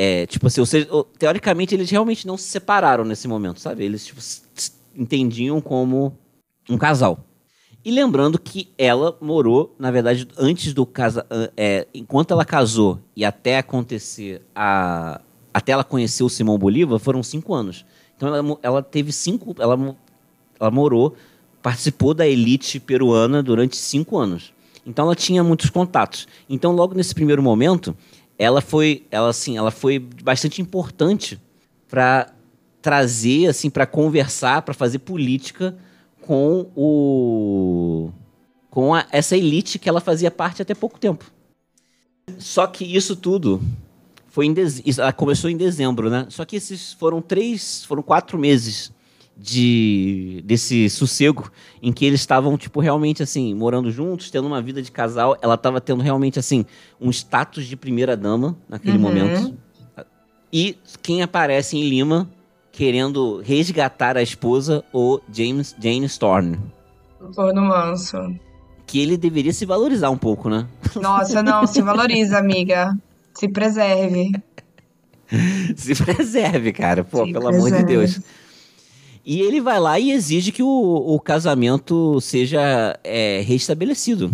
é, tipo assim, ou seja, teoricamente eles realmente não se separaram nesse momento, sabe? Eles tipo, entendiam como um casal. E lembrando que ela morou, na verdade, antes do casa, é, enquanto ela casou e até acontecer a, até ela conhecer o Simão Bolívar, foram cinco anos. Então ela, ela teve cinco, ela, ela morou, participou da elite peruana durante cinco anos. Então ela tinha muitos contatos. Então logo nesse primeiro momento, ela foi, ela assim, ela foi bastante importante para trazer, assim, para conversar, para fazer política com o com a- essa elite que ela fazia parte até pouco tempo. Só que isso tudo foi em dez... isso- ela começou em dezembro, né? Só que esses foram três, foram quatro meses de desse sossego em que eles estavam tipo realmente assim morando juntos, tendo uma vida de casal. Ela estava tendo realmente assim um status de primeira dama naquele Uhum. momento. E quem aparece em Lima querendo resgatar a esposa, o James Jane Storm, o corno manso. que ele deveria se valorizar um pouco, né? Nossa, não, se valoriza, amiga. Se preserve. se preserve, cara. Pô, Se pelo amor de preserve. Deus. E ele vai lá e exige que o, o casamento seja é, restabelecido.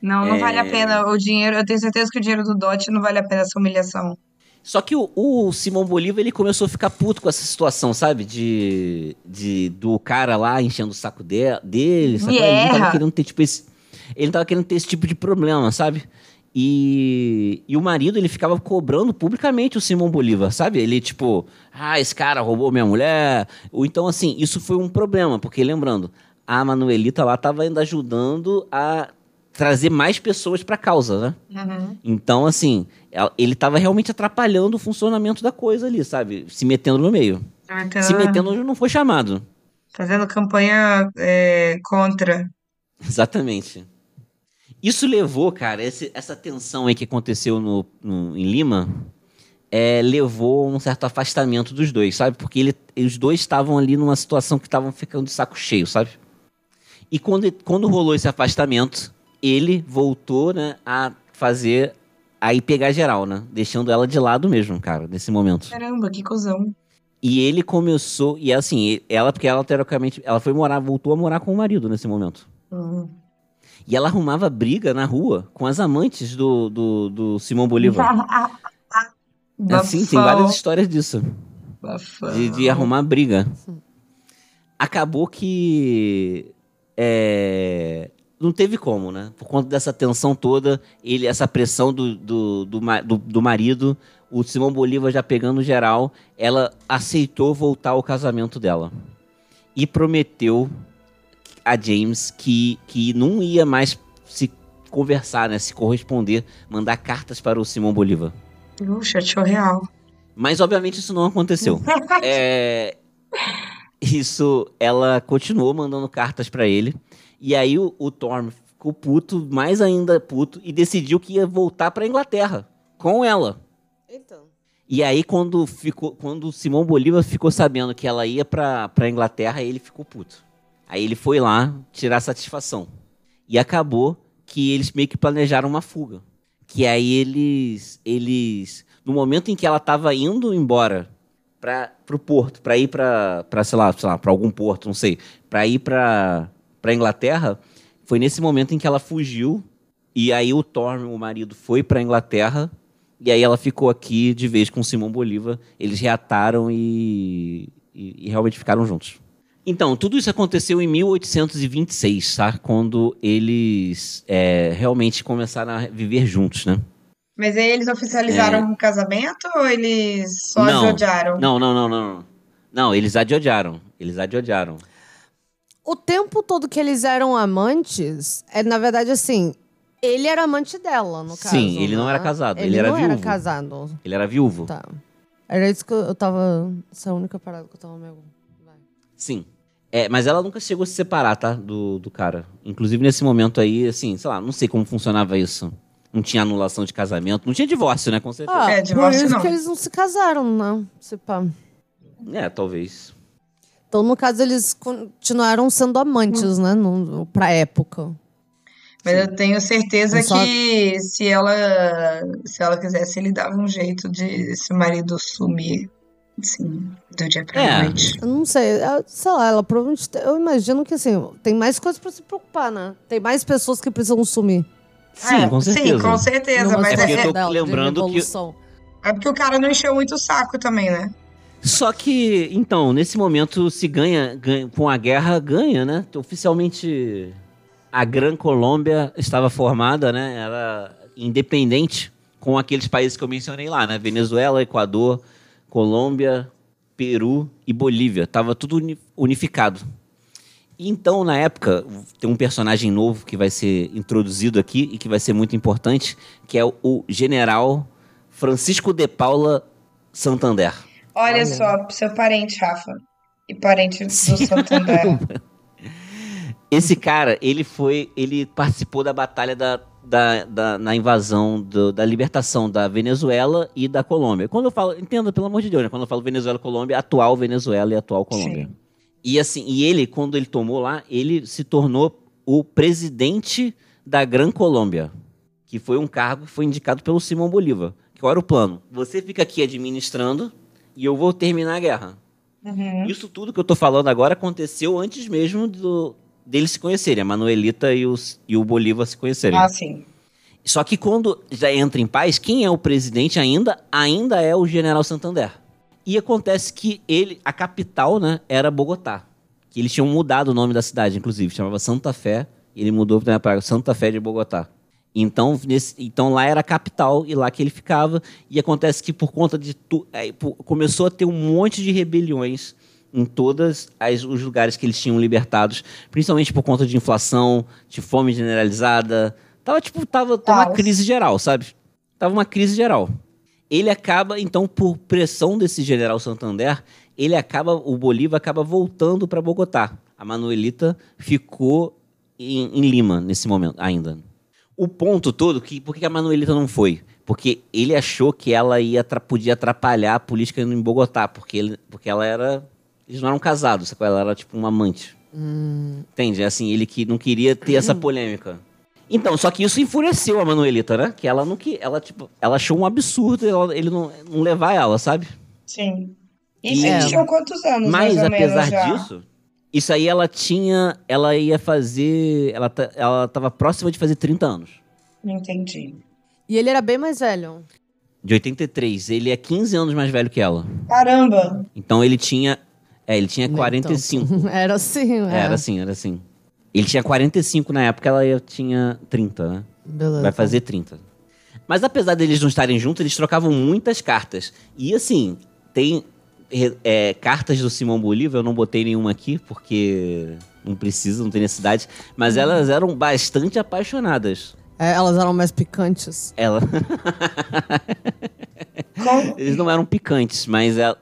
Não, não É. vale a pena o dinheiro. Eu tenho certeza que o dinheiro do dote não vale a pena essa humilhação. Só que o, o Simão Bolívar ele começou a ficar puto com essa situação, sabe? De, de do cara lá enchendo o saco de, dele. Sabe? Ele não tava querendo ter tipo esse, ele não tava querendo ter esse tipo de problema, sabe? E, e o marido ele ficava cobrando publicamente o Simão Bolívar, sabe? Ele tipo, ah, esse cara roubou minha mulher. Ou então assim, isso foi um problema, porque lembrando, a Manuelita lá tava ainda ajudando a trazer mais pessoas pra causa, né? Uhum. Então, assim, ele tava realmente atrapalhando o funcionamento da coisa ali, sabe? Se metendo no meio. Então, Se metendo onde não foi chamado. Fazendo campanha é, contra. Exatamente. Isso levou, cara, esse- essa tensão aí que aconteceu no, no- em Lima, é, levou a um certo afastamento dos dois, sabe? Porque ele, os dois estavam ali numa situação que estavam ficando de saco cheio, sabe? E quando, quando rolou esse afastamento, ele voltou, né, a fazer. Aí pegar geral, né? Deixando ela de lado mesmo, cara, nesse momento. Caramba, que cuzão. E ele começou. E assim, ela, porque ela teoricamente. Ela foi morar, voltou a morar com o marido nesse momento. Uhum. E ela arrumava briga na rua com as amantes do, do, do Simão Bolívar. Assim, tem várias histórias disso. De, de arrumar briga. Acabou que. é, não teve como, né? Por conta dessa tensão toda, ele, essa pressão do, do, do, do- do marido, o Simão Bolívar já pegando geral, ela aceitou voltar ao casamento dela. E prometeu a James que, que não ia mais se conversar, né? Se corresponder, mandar cartas para o Simão Bolívar. Puxa, show real. Mas, obviamente, isso não aconteceu. É, isso, ela continuou mandando cartas pra ele. E aí o, o Torm ficou puto, mais ainda puto, e decidiu que ia voltar pra Inglaterra com ela. Então. E aí, quando, ficou, quando o Simão Bolívar ficou sabendo que ela ia pra Inglaterra, ele ficou puto. Aí ele foi lá tirar satisfação. E acabou que eles meio que planejaram uma fuga. Que aí eles. eles no momento em que ela tava indo embora para pro porto, para ir pra, sei lá, sei lá, pra algum porto, não sei, pra ir pra Inglaterra, foi nesse momento em que ela fugiu. E aí o Torm, o marido, foi pra Inglaterra. E aí ela ficou aqui de vez com o Simão Bolívar. Eles reataram e, e, e realmente ficaram juntos. Então, tudo isso aconteceu em 1826, tá? Quando eles é, realmente começaram a viver juntos, né? Mas aí eles oficializaram o casamento ou eles só Não. odiaram? Não, não, não, não. não. Não, eles adiodaram. Eles adiodaram. O tempo todo que eles eram amantes, é na verdade assim, ele era amante dela, no caso. Sim, ele não né? era casado, Ele, ele era não era viúvo. casado. Ele era viúvo? Tá. Era isso que eu, eu tava. Essa é a única parada que eu tava meio. Sim. É, mas ela nunca chegou a se separar, tá? Do, do cara. Inclusive, nesse momento aí, assim, sei lá, não sei como funcionava isso. Não tinha anulação de casamento, não tinha divórcio, né? Com certeza. Ah, É, por divórcio isso não. que eles não se casaram, né? Se pá. É, talvez. Então, no caso, eles continuaram sendo amantes, né? No, pra época. Mas eu tenho certeza É só- que se ela, se ela quisesse, ele dava um jeito de esse marido sumir, assim, do dia pra É. noite. Eu não sei, sei lá, ela provavelmente. te- Eu imagino que assim, tem mais coisas pra se preocupar, né? Tem mais pessoas que precisam sumir. Sim, É, com certeza. Sim, com certeza, mas É porque eu é, tô lembrando que- é porque o cara não encheu muito o saco também, né? Só que, então, nesse momento, se ganha, ganha- com a guerra, ganha, né? Oficialmente, a Gran Colômbia estava formada, né? Era independente com aqueles países que eu mencionei lá, né? Venezuela, Equador, Colômbia, Peru e Bolívia. Tava tudo uni- unificado. Então, na época, tem um personagem novo que vai ser introduzido aqui e que vai ser muito importante, que é o- general Francisco de Paula Santander. Olha, Olha. só, seu parente, Rafa. E parente do Santander. Esse cara, ele foi. Ele participou da batalha da, da, da- na invasão do- da libertação da Venezuela e da Colômbia. Quando eu falo, entenda, pelo amor de Deus, né? Quando eu falo Venezuela e Colômbia, atual Venezuela e atual Colômbia. Sim. E assim, e ele, quando ele tomou lá, ele se tornou o presidente da Gran Colômbia, que foi um cargo que foi indicado pelo Simão Bolívar. Qual era o plano? Você fica aqui administrando e eu vou terminar a guerra. Uhum. Isso tudo que eu tô falando agora aconteceu antes mesmo do, deles se conhecerem, a Manuelita e, os, e o Bolívar se conhecerem. Ah, sim. Só que quando já entra em paz, quem é o presidente ainda? Ainda é o General Santander. E acontece que ele, a capital, né, era Bogotá. Que eles tinham mudado o nome da cidade, inclusive, chamava Santa Fé, e ele mudou para Santa Fé de Bogotá. Então, nesse- então lá era a capital e lá que ele ficava. E acontece que por conta de tu, aí, pô, começou a ter um monte de rebeliões em todos os lugares que eles tinham libertados, principalmente por conta de inflação, de fome generalizada. Tava tipo, tava, tava uma crise geral, sabe? Tava uma crise geral. Ele acaba, então, por pressão desse general Santander, ele acaba, o Bolívar acaba voltando para Bogotá. A Manuelita ficou em, em Lima nesse momento ainda. O ponto todo, que, por que a Manuelita não foi? Porque ele achou que ela ia, podia atrapalhar a política em Bogotá, porque, ele, porque ela era. Eles não eram casados, sacou? ela era tipo uma amante. Entende? Assim, ele que não queria ter essa polêmica. Então, só que isso enfureceu a Manuelita, né? Que ela não que ela tipo, ela achou um absurdo ela- ele não, não levar ela, sabe? Sim. E- Isso É. eles tinham quantos anos, Mas mais ou apesar menos, já? disso, isso aí ela tinha, ela ia fazer, ela ela tava próxima de fazer 30 anos. Entendi. E ele era bem mais velho. De 83, ele é 15 anos mais velho que ela. Caramba! Então ele tinha, é, ele tinha Nem 45. tanto. Era assim, é. Era assim, era assim. Ele tinha 45 na época, ela tinha 30, né? Beleza. Vai fazer 30. Mas apesar deles não estarem juntos, eles trocavam muitas cartas. E assim, tem é, cartas do Simão Bolívar, eu não botei nenhuma aqui, porque não precisa, não tem necessidade. Mas elas eram bastante apaixonadas. É, elas eram mais picantes. Ela. Eles não eram picantes, mas ela,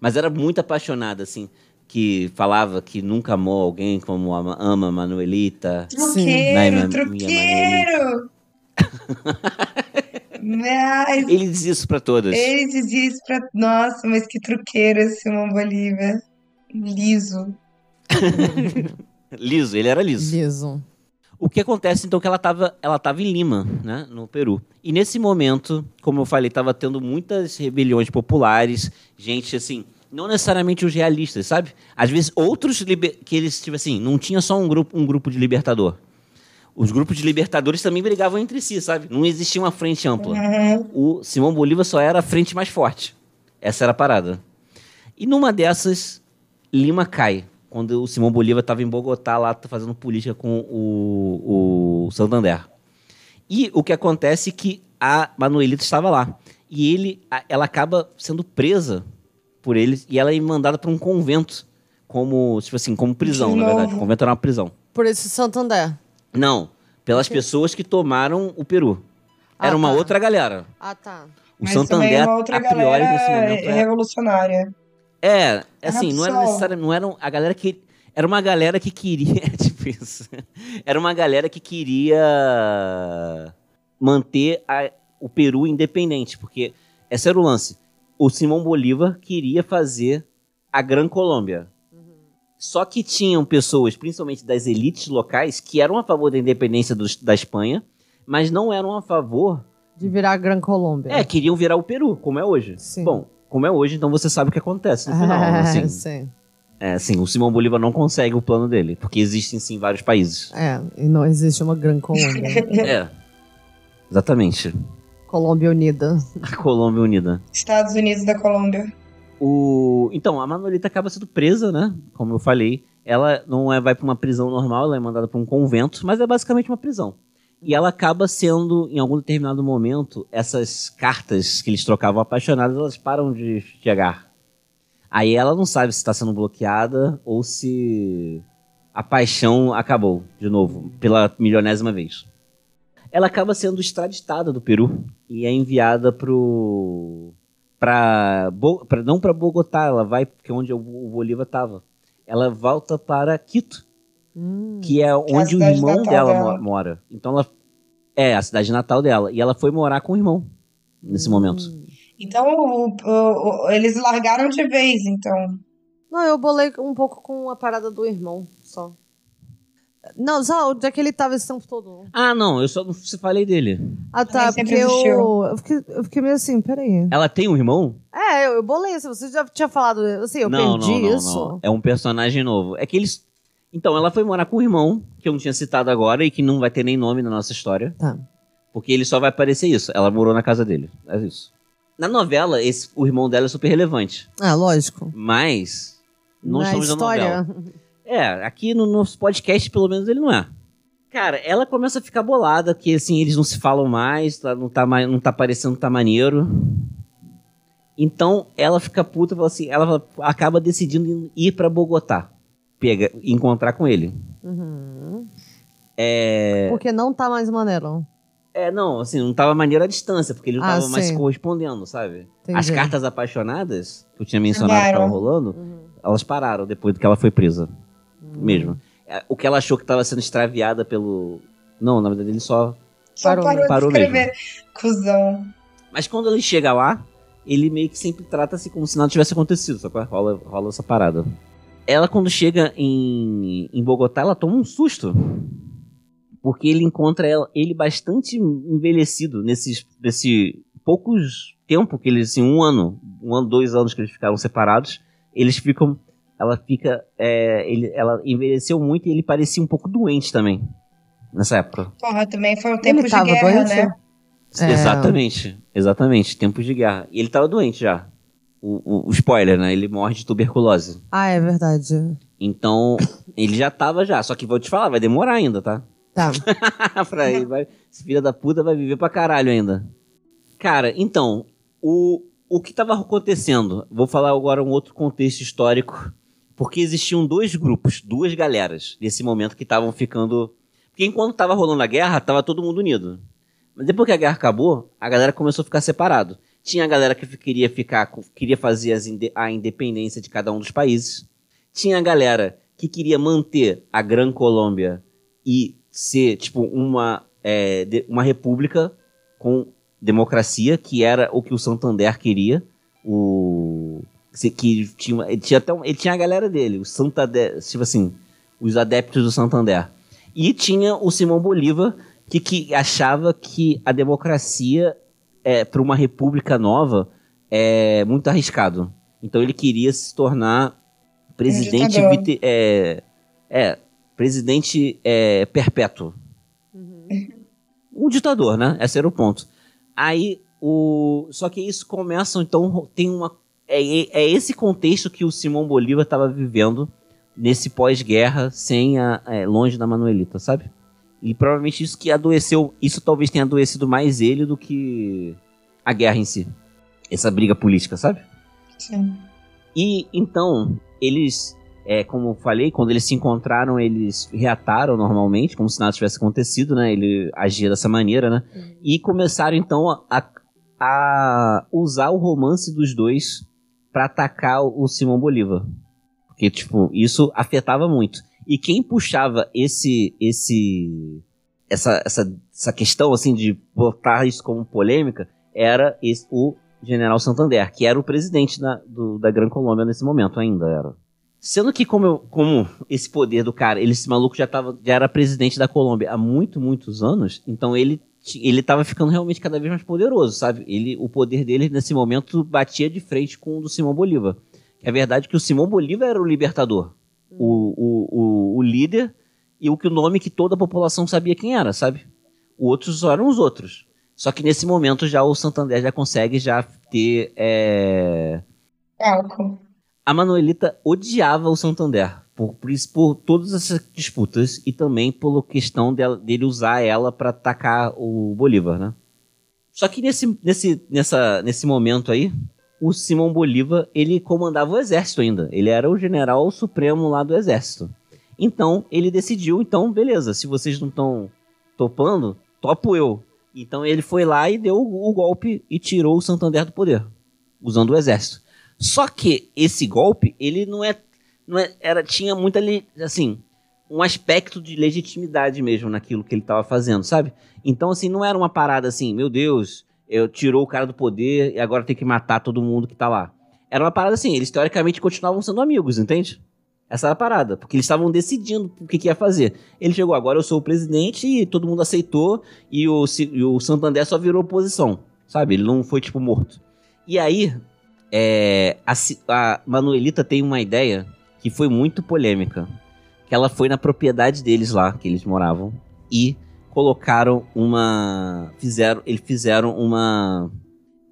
mas era muito apaixonada, assim. Que falava que nunca amou alguém como ama, ama Manuelita. Truqueiro, minha- truqueiro! Mas Ele diz isso pra todas. ele dizia isso pra. Nossa, mas que truqueiro esse Simão Bolívar. Liso. Liso, ele era liso. Liso. O que acontece, então, é que ela estava ela tava em Lima, né, no Peru. E nesse momento, como eu falei, estava tendo muitas rebeliões populares, gente, assim, não necessariamente os realistas, sabe? Às vezes, outros que eles, tipo assim, não tinha só um grupo, um grupo de libertador. Os grupos de libertadores também brigavam entre si, sabe? Não existia uma frente ampla. Uhum. O Simão Bolívar só era a frente mais forte. Essa era a parada. E numa dessas, Lima cai. Quando o Simão Bolívar estava em Bogotá, lá tá fazendo política com o, o Santander. E o que acontece é que a Manuelita estava lá. E ele, ela acaba sendo presa por eles e ela é mandada para um convento. Como, tipo assim, como prisão, na verdade. O convento era uma prisão. Por esse Santander. Não, pelas pessoas que tomaram o Peru. Ah, Era uma tá. outra galera. Ah, tá. O Mas Santander, também uma outra a priori, galera nesse momento, é, revolucionária. É, assim, não era necessariamente, não era a galera que, era uma galera que queria, é tipo isso, era uma galera que queria manter a- o Peru independente, porque esse era o lance. O Simão Bolívar queria fazer a Gran Colômbia. Só que tinham pessoas, principalmente das elites locais, que eram a favor da independência dos- da Espanha, mas não eram a favor De virar Gran Colômbia. é, queriam virar o Peru, como é hoje. Sim. Bom, como é hoje, então você sabe o que acontece no final. assim, sim. é, assim, o Simão Bolívar não consegue o plano dele, porque existem sim vários países. É, e não existe uma Gran Colômbia. é. Exatamente. Colômbia Unida. A Colômbia Unida. Estados Unidos da Colômbia. O... Então, a Manolita acaba sendo presa, né? Como eu falei. Ela não é, vai para uma prisão normal, ela é mandada para um convento, mas é basicamente uma prisão. E ela acaba sendo, em algum determinado momento, essas cartas que eles trocavam apaixonadas, elas param de chegar. Aí ela não sabe se está sendo bloqueada ou se a paixão acabou, de novo, pela milionésima vez. Ela acaba sendo extraditada do Peru e é enviada pro para não para Bogotá, ela vai porque é onde o o Bolívar estava. Ela volta para Quito, Hum. que é é onde o irmão natal dela, dela. mo- mora. Então ela é a cidade natal dela e ela foi morar com o irmão nesse momento. Então, o- o- o- eles largaram de vez, então. Não, eu bolei um pouco com a parada do irmão, só. Não, só onde é que ele tava esse tempo todo. Ah, não, eu só não se falei dele. Ah, tá, porque eu, eu, fiquei, eu fiquei meio assim, peraí. Ela tem um irmão? É, eu, eu bolei assim, você já tinha falado, assim, eu não, perdi não, não, isso. não. É um personagem novo. É que eles Então, ela foi morar com o irmão, que eu não tinha citado agora e que não vai ter nem nome na nossa história. Tá. Porque ele só vai aparecer isso. Ela morou na casa dele. É isso. Na novela, esse, o irmão dela é super relevante. Ah, lógico. Mas. Não Na estamos na novela. história. É, aqui no nosso podcast, pelo menos, ele não é. Cara, ela começa a ficar bolada, que assim, eles não se falam mais, tá- não tá, mais, não tá parecendo tá maneiro. Então, ela fica puta, fala assim, ela acaba decidindo ir pra Bogotá. Pega, encontrar com ele. Uhum. É, Porque não tá mais maneiro. é, não, assim, não tava maneiro à distância, porque ele não Ah, tava mais sim. correspondendo, sabe? Entendi. As cartas apaixonadas, que eu tinha mencionado que estavam rolando, Uhum. elas pararam depois que ela foi presa. Hum. Mesmo. É, O que ela achou que estava sendo extraviada pelo. Não, na verdade ele só. Só Parou, parou, parou de escrever. Cusão. Mas quando ele chega lá, ele meio que sempre trata-se como se nada tivesse acontecido, só que rola, rola essa parada. Ela, quando chega em, em Bogotá, ela toma um susto. Porque ele encontra ela- ele bastante envelhecido nesses, nesse poucos tempo que eles, assim, um ano, um ano, dois anos que eles ficaram separados, eles ficam. Ela fica. é, ele, ela envelheceu muito e ele parecia um pouco doente também. Nessa época. Porra, também foi um tempo Ele de guerra, doente? né? É. Exatamente, exatamente. Tempos de guerra. E ele tava doente já. O, o- spoiler, né? Ele morre de tuberculose. Ah, é verdade. Então, Ele já tava já, só que vou te falar, vai demorar ainda, tá? Tá. pra ele, vai, esse filho da puta vai viver pra caralho ainda. Cara, então, o, o que tava acontecendo? Vou falar agora um outro contexto histórico, porque existiam dois grupos, duas galeras, nesse momento que estavam ficando. Porque enquanto tava rolando a guerra, tava todo mundo unido. Mas depois que a guerra acabou, a galera começou a ficar separado. Tinha a galera que queria ficar, queria fazer a independência de cada um dos países. Tinha a galera que queria manter a Gran Colômbia e ser tipo uma, é, uma república com democracia, que era o que o Santander queria. O que tinha, ele tinha até ele tinha a galera dele, o Santander, tipo assim, os adeptos do Santander. E tinha o Simão Bolívar que, que achava que a democracia é, para uma república nova é muito arriscado. Então ele queria se tornar presidente um é, é, presidente é, perpétuo. Uhum. Um ditador, né? Esse era o ponto. Aí, o... só que isso começa, então, tem uma... É, é esse contexto que o Simão Bolívar estava vivendo nesse pós-guerra, sem a, é, longe da Manuelita, sabe? E provavelmente isso que adoeceu, isso talvez tenha adoecido mais ele do que a guerra em si. Essa briga política, sabe? Sim. E então, eles é, como eu falei, quando eles se encontraram, eles reataram normalmente, como se nada tivesse acontecido, né? Ele agia dessa maneira, né? Uhum. E começaram então a, a, usar o romance dos dois para atacar o Simão Bolívar. Porque, tipo, isso afetava muito. E quem puxava esse esse essa, essa, essa questão assim de botar isso como polêmica era esse, o General Santander, que era o presidente da, do, da Gran Colômbia nesse momento ainda era. Sendo que como, eu, como esse poder do cara, ele, esse maluco já, tava, já era presidente da Colômbia há muito, muitos anos, então ele ele tava ficando realmente cada vez mais poderoso, sabe? Ele, o poder dele nesse momento batia de frente com o do Simão Bolívar. É verdade que o Simão Bolívar era o libertador, o, o, o, o líder e o que o nome que toda a população sabia quem era, sabe? Os outros eram os outros. Só que nesse momento já o Santander já consegue já ter é... Álcool a Manuelita odiava o Santander por, por, isso, por todas essas disputas e também pela questão dela, dele usar ela para atacar o Bolívar, né? Só que nesse, nesse, nessa, nesse momento aí, o Simão Bolívar, ele comandava o exército ainda. Ele era o general supremo lá do exército. Então, ele decidiu, então, beleza, se vocês não estão topando, topo eu. Então ele foi lá e deu o golpe e tirou o Santander do poder, usando o exército. Só que esse golpe, ele não é. Não é era, tinha muita. Assim, um aspecto de legitimidade mesmo naquilo que ele estava fazendo, sabe? Então, assim, não era uma parada assim, meu Deus, eu tirou o cara do poder e agora tem que matar todo mundo que tá lá. Era uma parada assim, eles teoricamente continuavam sendo amigos, entende? Essa era a parada, porque eles estavam decidindo o que, que, ia fazer. Ele chegou, agora eu sou o presidente e todo mundo aceitou e o, e o Santander só virou oposição, sabe? Ele não foi, tipo, morto. E aí, é, a, a Manuelita tem uma ideia que foi muito polêmica. Que ela foi na propriedade deles lá, que eles moravam, e colocaram uma. Fizeram, eles fizeram uma.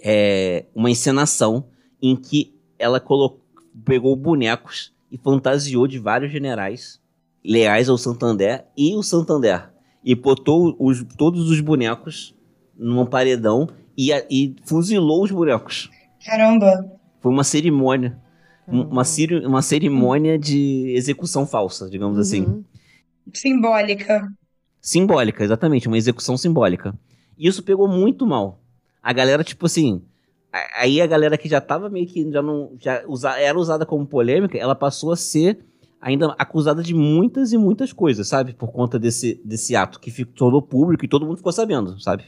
É, uma encenação em que ela colocou, pegou bonecos e fantasiou de vários generais leais ao Santander e o Santander. E botou os, todos os bonecos num paredão e, e fuzilou os bonecos. Caramba! Foi uma cerimônia. Uma, uma cerimônia de execução falsa, digamos assim. uhum. assim. Simbólica. Simbólica, exatamente. Uma execução simbólica. E isso pegou muito mal. A galera, tipo assim. Aí a galera que já tava meio que já não. Já usa, era usada como polêmica, ela passou a ser ainda acusada de muitas e muitas coisas, sabe? Por conta desse, desse ato que ficou todo público e todo mundo ficou sabendo, sabe?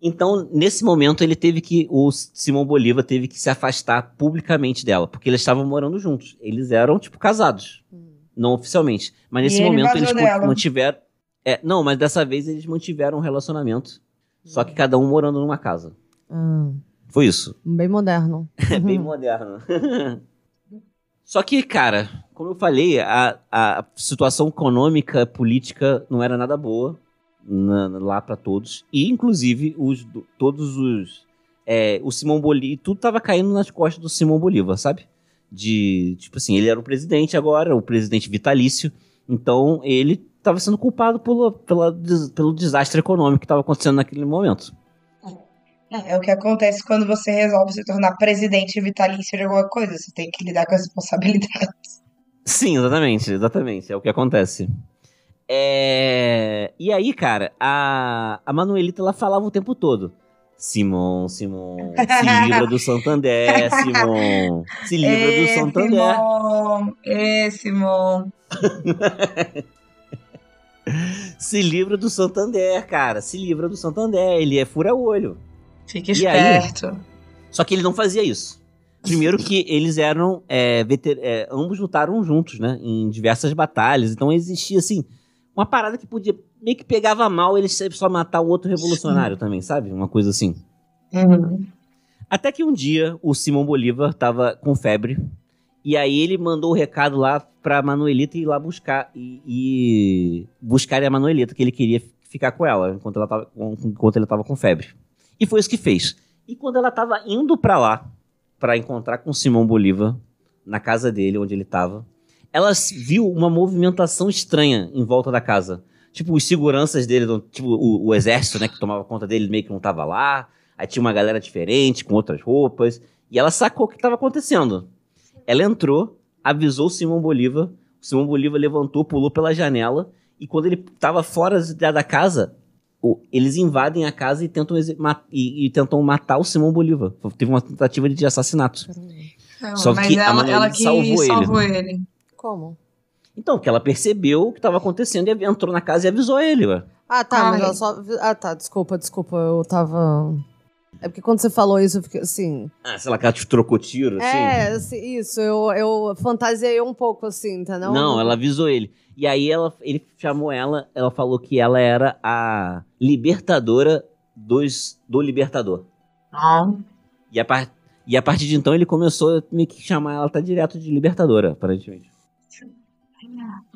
Então, nesse momento, ele teve que. O Simão Bolívar teve que se afastar publicamente dela, porque eles estavam morando juntos. Eles eram, tipo, casados. Hum. Não oficialmente. Mas nesse momento eles dela. mantiveram. É, não, mas dessa vez eles mantiveram um relacionamento. Só que cada um morando numa casa. Hum. Foi isso. Bem moderno. É bem moderno. Só que, cara, como eu falei, a, a situação econômica, política não era nada boa na, lá para todos. E, inclusive, os, todos os. É, o Simão Bolívar. Tudo tava caindo nas costas do Simão Bolívar, sabe? De. Tipo assim, ele era o presidente agora, o presidente vitalício. Então ele estava sendo culpado pelo, pela, pelo desastre econômico que estava acontecendo naquele momento. É, é o que acontece quando você resolve se tornar presidente vitalício de alguma coisa. Você tem que lidar com as responsabilidades. Sim, exatamente, exatamente. É o que acontece. É... E aí, cara, a, a Manuelita ela falava o tempo todo. Simon, Simon, se livra do Santander, Simon, se livra do Santander. Simon! Ê, Simon! Se livra do Santander, cara, se livra do Santander, ele é fura-olho. Fique E aí? esperto. Só que ele não fazia isso. Primeiro que eles eram, é, veter- é, ambos lutaram juntos, né, em diversas batalhas, então existia, assim, uma parada que podia, meio que pegava mal eles só matar o outro revolucionário também, sabe? Uma coisa assim. Uhum. Até que um dia o Simão Bolívar tava com febre. E aí ele mandou o recado lá pra Manuelita ir lá buscar. E, e buscar a Manuelita, que ele queria ficar com ela enquanto, ela tava, enquanto ele tava com febre. E foi isso que fez. E quando ela tava indo pra lá, pra encontrar com Simão Bolívar, na casa dele, onde ele tava, ela viu uma movimentação estranha em volta da casa. Tipo, os seguranças dele, tipo, o, o exército, né, que tomava conta dele, meio que não tava lá. Aí tinha uma galera diferente, com outras roupas. E ela sacou o que estava acontecendo. Ela entrou, avisou o Simão Bolívar. O Simão Bolívar levantou, pulou pela janela. E quando ele estava fora da casa, eles invadem a casa e tentam, e, e tentam matar o Simão Bolívar. Teve uma tentativa de assassinato. Não, Só mas que a ela, Manuela ela que salvou salvou, ele. ele. Como? Então, que ela percebeu o que estava acontecendo e entrou na casa e avisou ele, ué. Ah, tá, Ah, mas é. ela só. Ah, tá, desculpa, desculpa, eu tava. É porque quando você falou isso, eu fiquei assim. Ah, sei lá, que ela te trocou tiro, assim. É, assim, isso, eu, eu fantasiei um pouco, assim, entendeu? Não, ela avisou ele. E aí ela, ele chamou ela, ela falou que ela era a libertadora dos, do libertador. Não. E a, par, e a partir de então ele começou a meio que chamar ela tá direto de libertadora, aparentemente.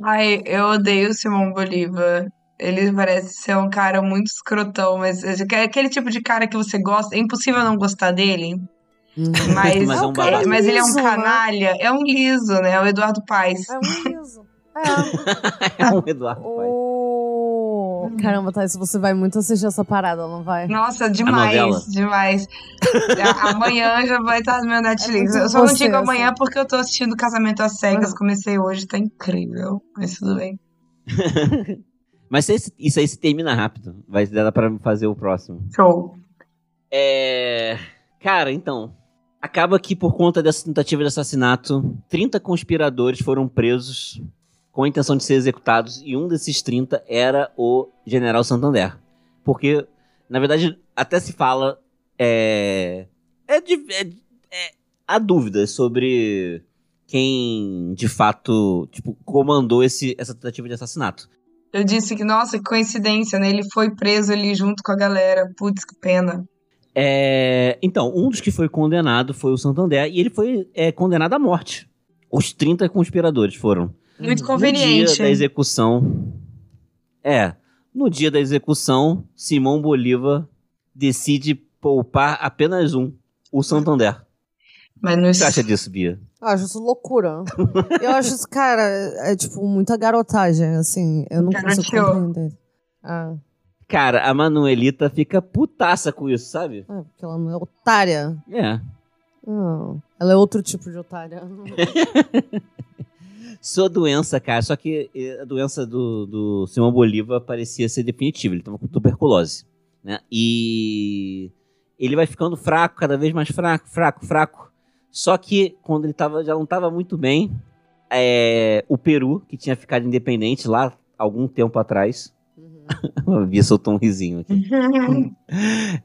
Ai, eu odeio o Simão Bolívar. Ele parece ser um cara muito escrotão, mas é aquele tipo de cara que você gosta. É impossível não gostar dele. Uhum. Mas, Mas é um é- mas ele é um Liso, né? canalha. É um liso, né? É o Eduardo Paes. É um riso. É. É um Eduardo Paes. Oh. Caramba, Thaís, você vai muito assistir essa parada, não vai? Nossa, demais, demais. Amanhã já vai estar no meu Netflix. É eu só não digo amanhã assim. porque eu tô assistindo Casamento às Cegas. Uhum. Comecei hoje, tá incrível. Mas tudo bem. Mas esse- isso aí se termina rápido. Vai dar pra fazer o próximo. Show. É. Cara, então. Acaba que por conta dessa tentativa de assassinato, 30 conspiradores foram presos com a intenção de ser executados e um desses 30 era o General Santander. Porque, na verdade, até se fala. É. É, de- é- é- há dúvidas sobre quem de fato tipo, comandou esse, essa tentativa de assassinato. Eu disse que, nossa, que coincidência, né? Ele foi preso ali junto com a galera. Putz, que pena. É, então, um dos que foi condenado foi o Santander e ele foi é, condenado à morte. Os 30 conspiradores foram. Muito No conveniente. dia da execução. É. No dia da execução, Simão Bolívar decide poupar apenas um, o Santander. Mas O não que você acha disso, Bia? Eu acho isso loucura. eu acho isso, cara, é tipo muita garotagem, assim. Eu não consigo compreender. Ah, Cara, a Manuelita fica putaça com isso, sabe? é, porque ela não é otária. É. Não, ela é outro tipo de otária. Sua doença, cara, só que eh, a doença do, do Simão Bolívar parecia ser definitiva. Ele tava com tuberculose, né? E ele vai ficando fraco, cada vez mais fraco, fraco, fraco. Só que quando ele tava, já não estava muito bem, é, o Peru, que tinha ficado independente lá algum tempo atrás, a Bia soltou um risinho aqui,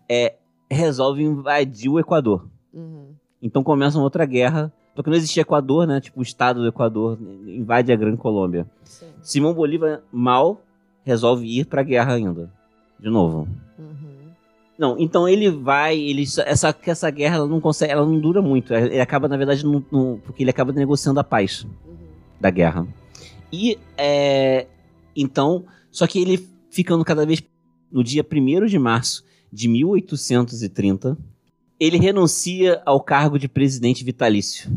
é, resolve invadir o Equador. Uhum. Então começa uma outra guerra. Só que não existia Equador, né? Tipo, o estado do Equador invade a Grande Colômbia. Sim. Simão Bolívar mal resolve ir pra guerra ainda. De novo. Uhum. Não, então ele vai, ele essa essa guerra ela não consegue, ela não dura muito. Ele acaba na verdade porque ele acaba negociando a paz Uhum. da guerra. E é, então, só que ele ficando cada vez no dia 1 de março de 1830, ele renuncia ao cargo de presidente vitalício.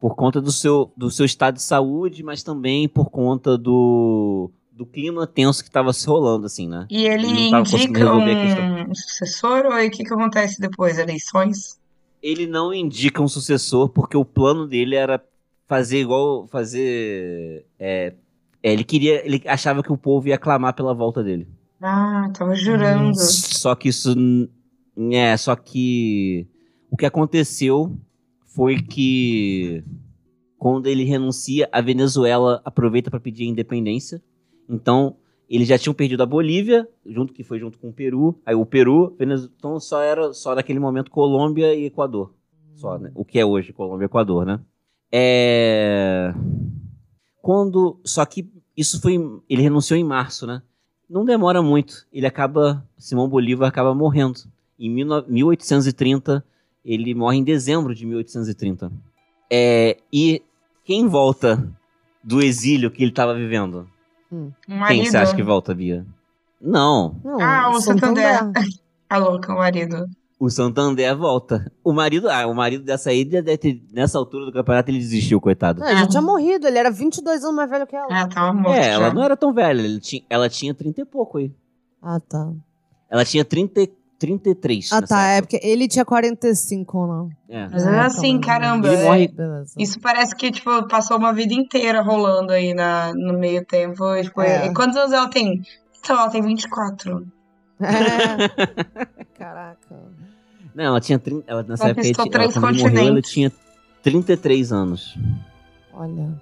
Por conta do seu, do seu estado de saúde, mas também por conta do, do clima tenso que estava se rolando, assim, né? E ele indica um sucessor ou o que, que acontece depois? Eleições? Ele não indica um sucessor porque o plano dele era fazer igual. fazer. é, é, ele queria. Ele achava que o povo ia clamar pela volta dele. Ah, tava jurando. Só que isso. É, só que. O que aconteceu foi que. Quando ele renuncia, a Venezuela aproveita para pedir a independência. Então, eles já tinham perdido a Bolívia, junto que foi junto com o Peru. Aí o Peru, então só era só naquele momento Colômbia e Equador. Só, né? O que é hoje Colômbia e Equador, né? É... Quando, só que isso foi, ele renunciou em março, né? Não demora muito, ele acaba, Simão Bolívar acaba morrendo. Em 19- 1830, ele morre em dezembro de 1830. É, e quem volta do exílio que ele estava vivendo? Um Quem marido. você acha que volta, Bia? Não, Não, Ah, o Santander. Santander. A louca, o marido. o Santander volta. O marido, ah, o marido dessa aí, deve ter- nessa altura do campeonato, ele desistiu, coitado. Não, ele já tinha morrido, ele era 22 anos mais velho que ela. Ah, tava morto É, ela já. não era tão velha, ele tinha- ela tinha 30 e pouco aí. Ah, tá. Ela tinha 30, 33. Ah, nessa tá. É época. porque ele tinha 45 ou não. É. Mas é assim, caramba. Ele morre- Beleza. Isso parece que, tipo, passou uma vida inteira rolando aí na, no meio tempo. Tipo, É. e quantos anos ela tem? Então, ela tem 24. É. Caraca. Não, ela tinha 30, ela nessa época, ela, três quando ele morreu, ela tinha 33 anos. Olha.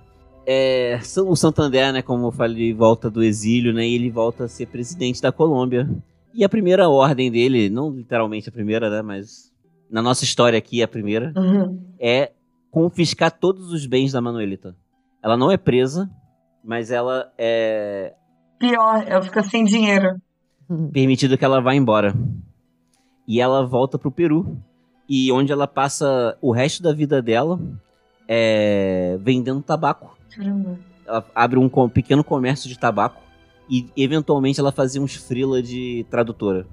É, o Santander, né, como eu falei, volta do exílio, né, e ele volta a ser presidente da Colômbia. E a primeira ordem dele, não literalmente a primeira, né, mas na nossa história aqui a primeira, Uhum. é confiscar todos os bens da Manuelita. Ela não é presa, mas ela é Pior, ela fica sem dinheiro. permitido que ela vá embora. E ela volta pro Peru, e onde ela passa o resto da vida dela é, vendendo tabaco. Caramba. Ela abre um pequeno comércio de tabaco e eventualmente ela fazia uns freela de tradutora.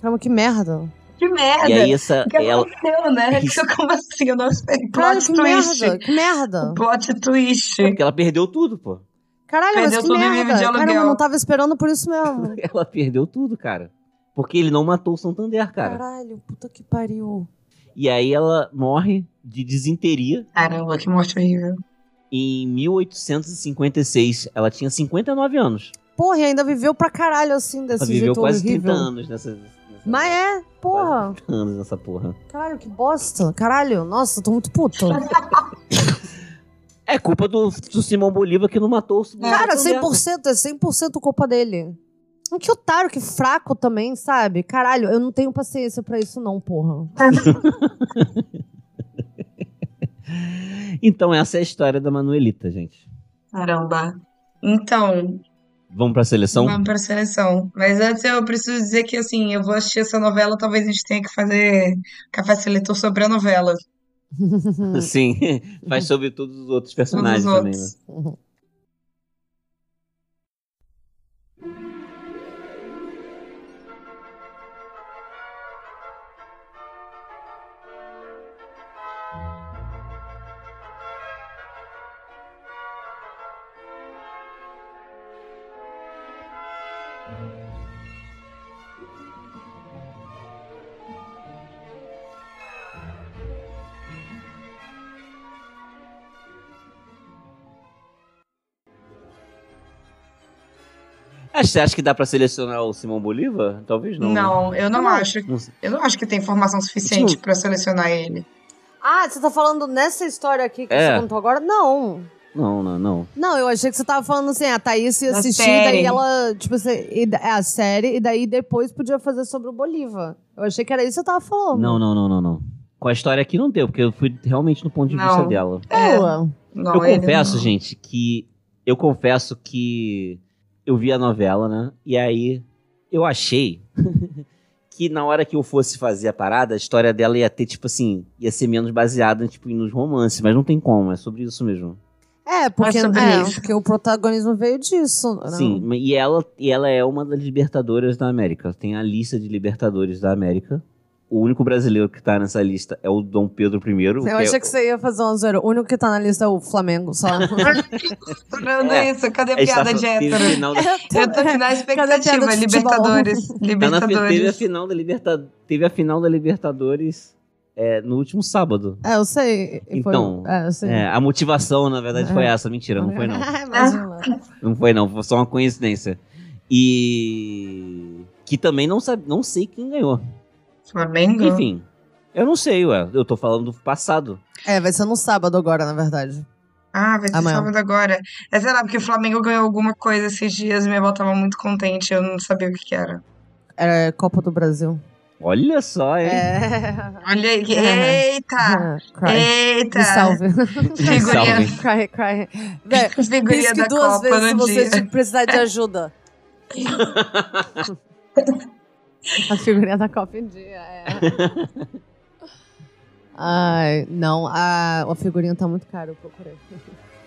Caramba, que merda. Que merda! E aí essa que ela aconteceu, né? Isso. Como assim? Eu não esperei. Caralho, Plot que twist. merda. Que merda. Plot twist. porque ela perdeu tudo, pô. Caralho, mas Perdeu que em nível merda. de Caramba, eu não tava esperando por isso mesmo. Ela perdeu tudo, cara. Porque ele não matou o Santander, cara. Caralho, puta que pariu. E aí ela morre de desinteria Caramba, que morte horrível. em 1856. Ela tinha 59 anos. Porra, e ainda viveu pra caralho assim, desse Ela viveu jeito quase horrível. 30 anos nessa, nessa Mas é, porra. 30 anos nessa porra. Caralho, que bosta. Caralho, nossa, eu tô muito puto. É culpa do, do Simão Bolívar que não matou o Cara, Santander. 100%, é 100% culpa dele. Que otário, que fraco também, sabe? Caralho, eu não tenho paciência pra isso não, porra. Então essa é a história da Manuelita, gente. Caramba. Então, Vamos pra seleção? vamos pra seleção. Mas antes eu preciso dizer que, assim, eu vou assistir essa novela, talvez a gente tenha que fazer café seletor sobre a novela. Sim, faz sobre todos os outros personagens os também, né? Você acha que dá pra selecionar o Simão Bolívar? Talvez não. né? Não, eu não Não. acho. Não. Eu não acho que tem informação suficiente pra selecionar ele. ah, você tá falando nessa história aqui que É. você contou agora? Não. Não, não, não. Não, eu achei que você tava falando assim, a Thaís ia assistir, série. daí ela, tipo assim, é a série, e daí depois podia fazer sobre o Bolívar. Eu achei que era isso que você tava falando. Não, não, não, não, não. Com a história aqui não deu, porque eu fui realmente no ponto de Não. vista dela. É, não, eu confesso, não. gente, que. Eu confesso que eu vi a novela, né? E aí eu achei que na hora que eu fosse fazer a parada, a história dela ia ter, tipo assim, ia ser menos baseada tipo, nos romances, mas não tem como, é sobre isso mesmo. É, porque, É sobre é, isso. porque o protagonismo veio disso. né? Sim, e ela, e ela é uma das libertadoras da América. Tem a lista de libertadores da América. O único brasileiro que tá nessa lista é o Dom Pedro I. Eu que achei é, que você ia fazer um zero. O único que tá na lista é o Flamengo, só. Lembrando É. isso, cadê a tá piada de hétero? final da- Eu tô na expectativa, futebol? Libertadores. Tá na, teve a Libertadores. final da Liberta, teve a final da Libertadores é, no último sábado. É, eu sei. E foi- Então, é, eu sei. É, a motivação, na verdade, foi É. essa. Mentira, não foi não. Não foi não, foi só uma coincidência. E que também não sabe, não sei quem ganhou. Flamengo? Enfim, eu não sei, ué. Eu tô falando do passado. É, vai ser no sábado agora, na verdade. Ah, vai ser Amanhã. sábado agora. É, sei lá, porque o Flamengo ganhou alguma coisa esses dias e minha avó tava muito contente, eu não sabia o que que era. É Copa do Brasil. Olha só, hein? É. Olha aí, É. eita! Cry. Eita! Me salve. Figurinha, Salve. cry, cry. Véi, figurinha pisque da duas Copa vezes se você dia. precisar de ajuda. A figurinha da Copa em dia, é. Ai, não, a, a figurinha tá muito cara, eu procurei.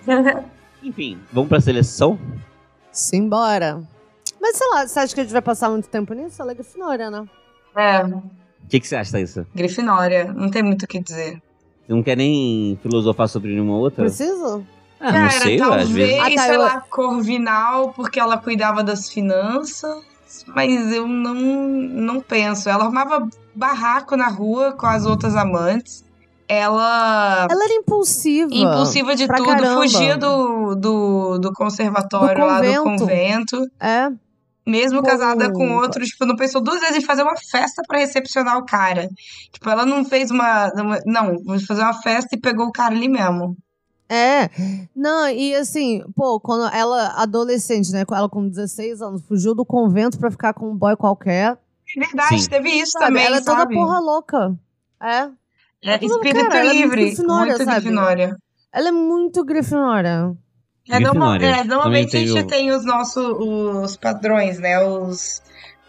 Enfim, vamos pra seleção? Simbora. Mas sei lá, você acha que a gente vai passar muito tempo nisso? Ela é Grifinória, né? É, O que, que você acha disso? Grifinória, não tem muito o que dizer. Você não quer nem filosofar sobre nenhuma outra? Precisa? Ah, não Cara, sei, ué, talvez, às vezes. Ah, tá, sei eu- lá, Corvinal, porque ela cuidava das finanças, mas eu não, não penso. Ela arrumava barraco na rua com as outras amantes. Ela, Ela era impulsiva. impulsiva de tudo, caramba. fugia do, do, do conservatório Do lá do convento. É. Mesmo Com- casada com outro, tipo, não pensou duas vezes em fazer uma festa pra recepcionar o cara. Tipo, ela não fez uma. uma- Não, vou fazer uma festa e pegou o cara ali mesmo. É. Não, e assim, pô, quando ela, adolescente, né? Ela com 16 anos, fugiu do convento pra ficar com um boy qualquer. É verdade, Sim. teve isso Sabe? também, ela é toda sabe? porra louca. É. É, espírito cara, ela é muito livre, Grifinória, muito sabe? Grifinória. Ela é muito Grifinória. É, normal- é, normalmente a gente o- tem os nossos os padrões, né? Os,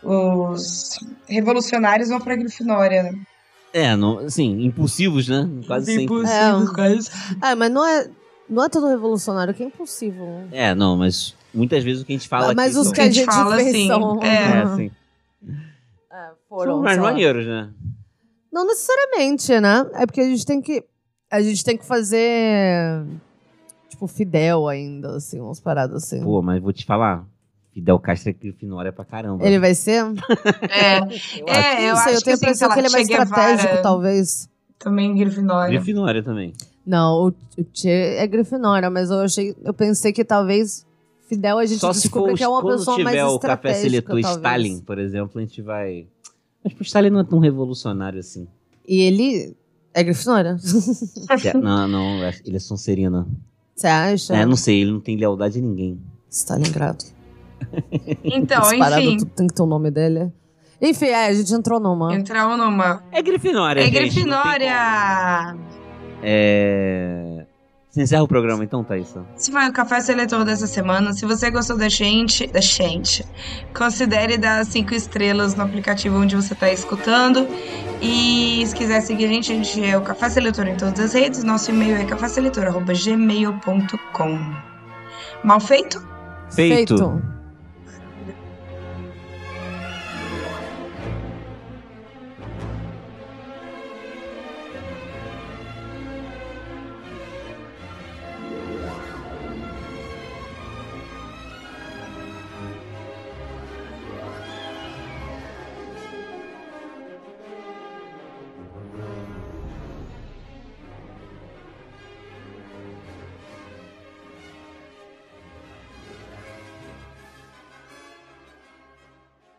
os revolucionários vão pra Grifinória, né? É, não, assim, impulsivos, né? Quase sempre. Impossível, quase. É, mas não é, não é todo revolucionário, que é impossível. É, não, mas muitas vezes o que a gente fala mas aqui os são- que a gente fala assim, são... é. É, assim, É, são foram, mais sei lá. maneiros, né? Não necessariamente, né? É porque a gente tem que. A gente tem que fazer. Tipo, Fidel ainda, assim, umas paradas assim. Pô, mas vou te falar, Fidel Castro é Grifinória pra caramba. Ele vai ser? É, Eu é, eu sei, acho eu tenho a que, assim, impressão que ele é mais Guevara estratégico, talvez. Também Grifinória. Grifinória também. Não, o, o Che é Grifinória, mas eu achei. Eu pensei que talvez Fidel a gente Só se descobre for que é uma quando pessoa mais tiver o café estratégica, seletor. Stalin, por exemplo, a gente vai. Mas pro Stalin não é tão revolucionário assim. E ele é Grifinória. É, não, não, ele é Sonserina. Você acha? É, não sei, ele não tem lealdade a ninguém. Stalingrado. Então, Essa parada, enfim, tudo tem que ter o nome dele. Enfim, é, a gente entrou numa. entramos numa. É Grifinória, É gente, Grifinória! É... Você encerra o programa então, Thaís? Esse foi o Café Seletor dessa semana. Se você gostou da gente, da gente, considere dar cinco estrelas no aplicativo onde você está escutando. E se quiser seguir a gente, a gente é o Café Seletor em todas as redes. Nosso e-mail é caféseletor.gmail.com Mal feito? Feito. Feito.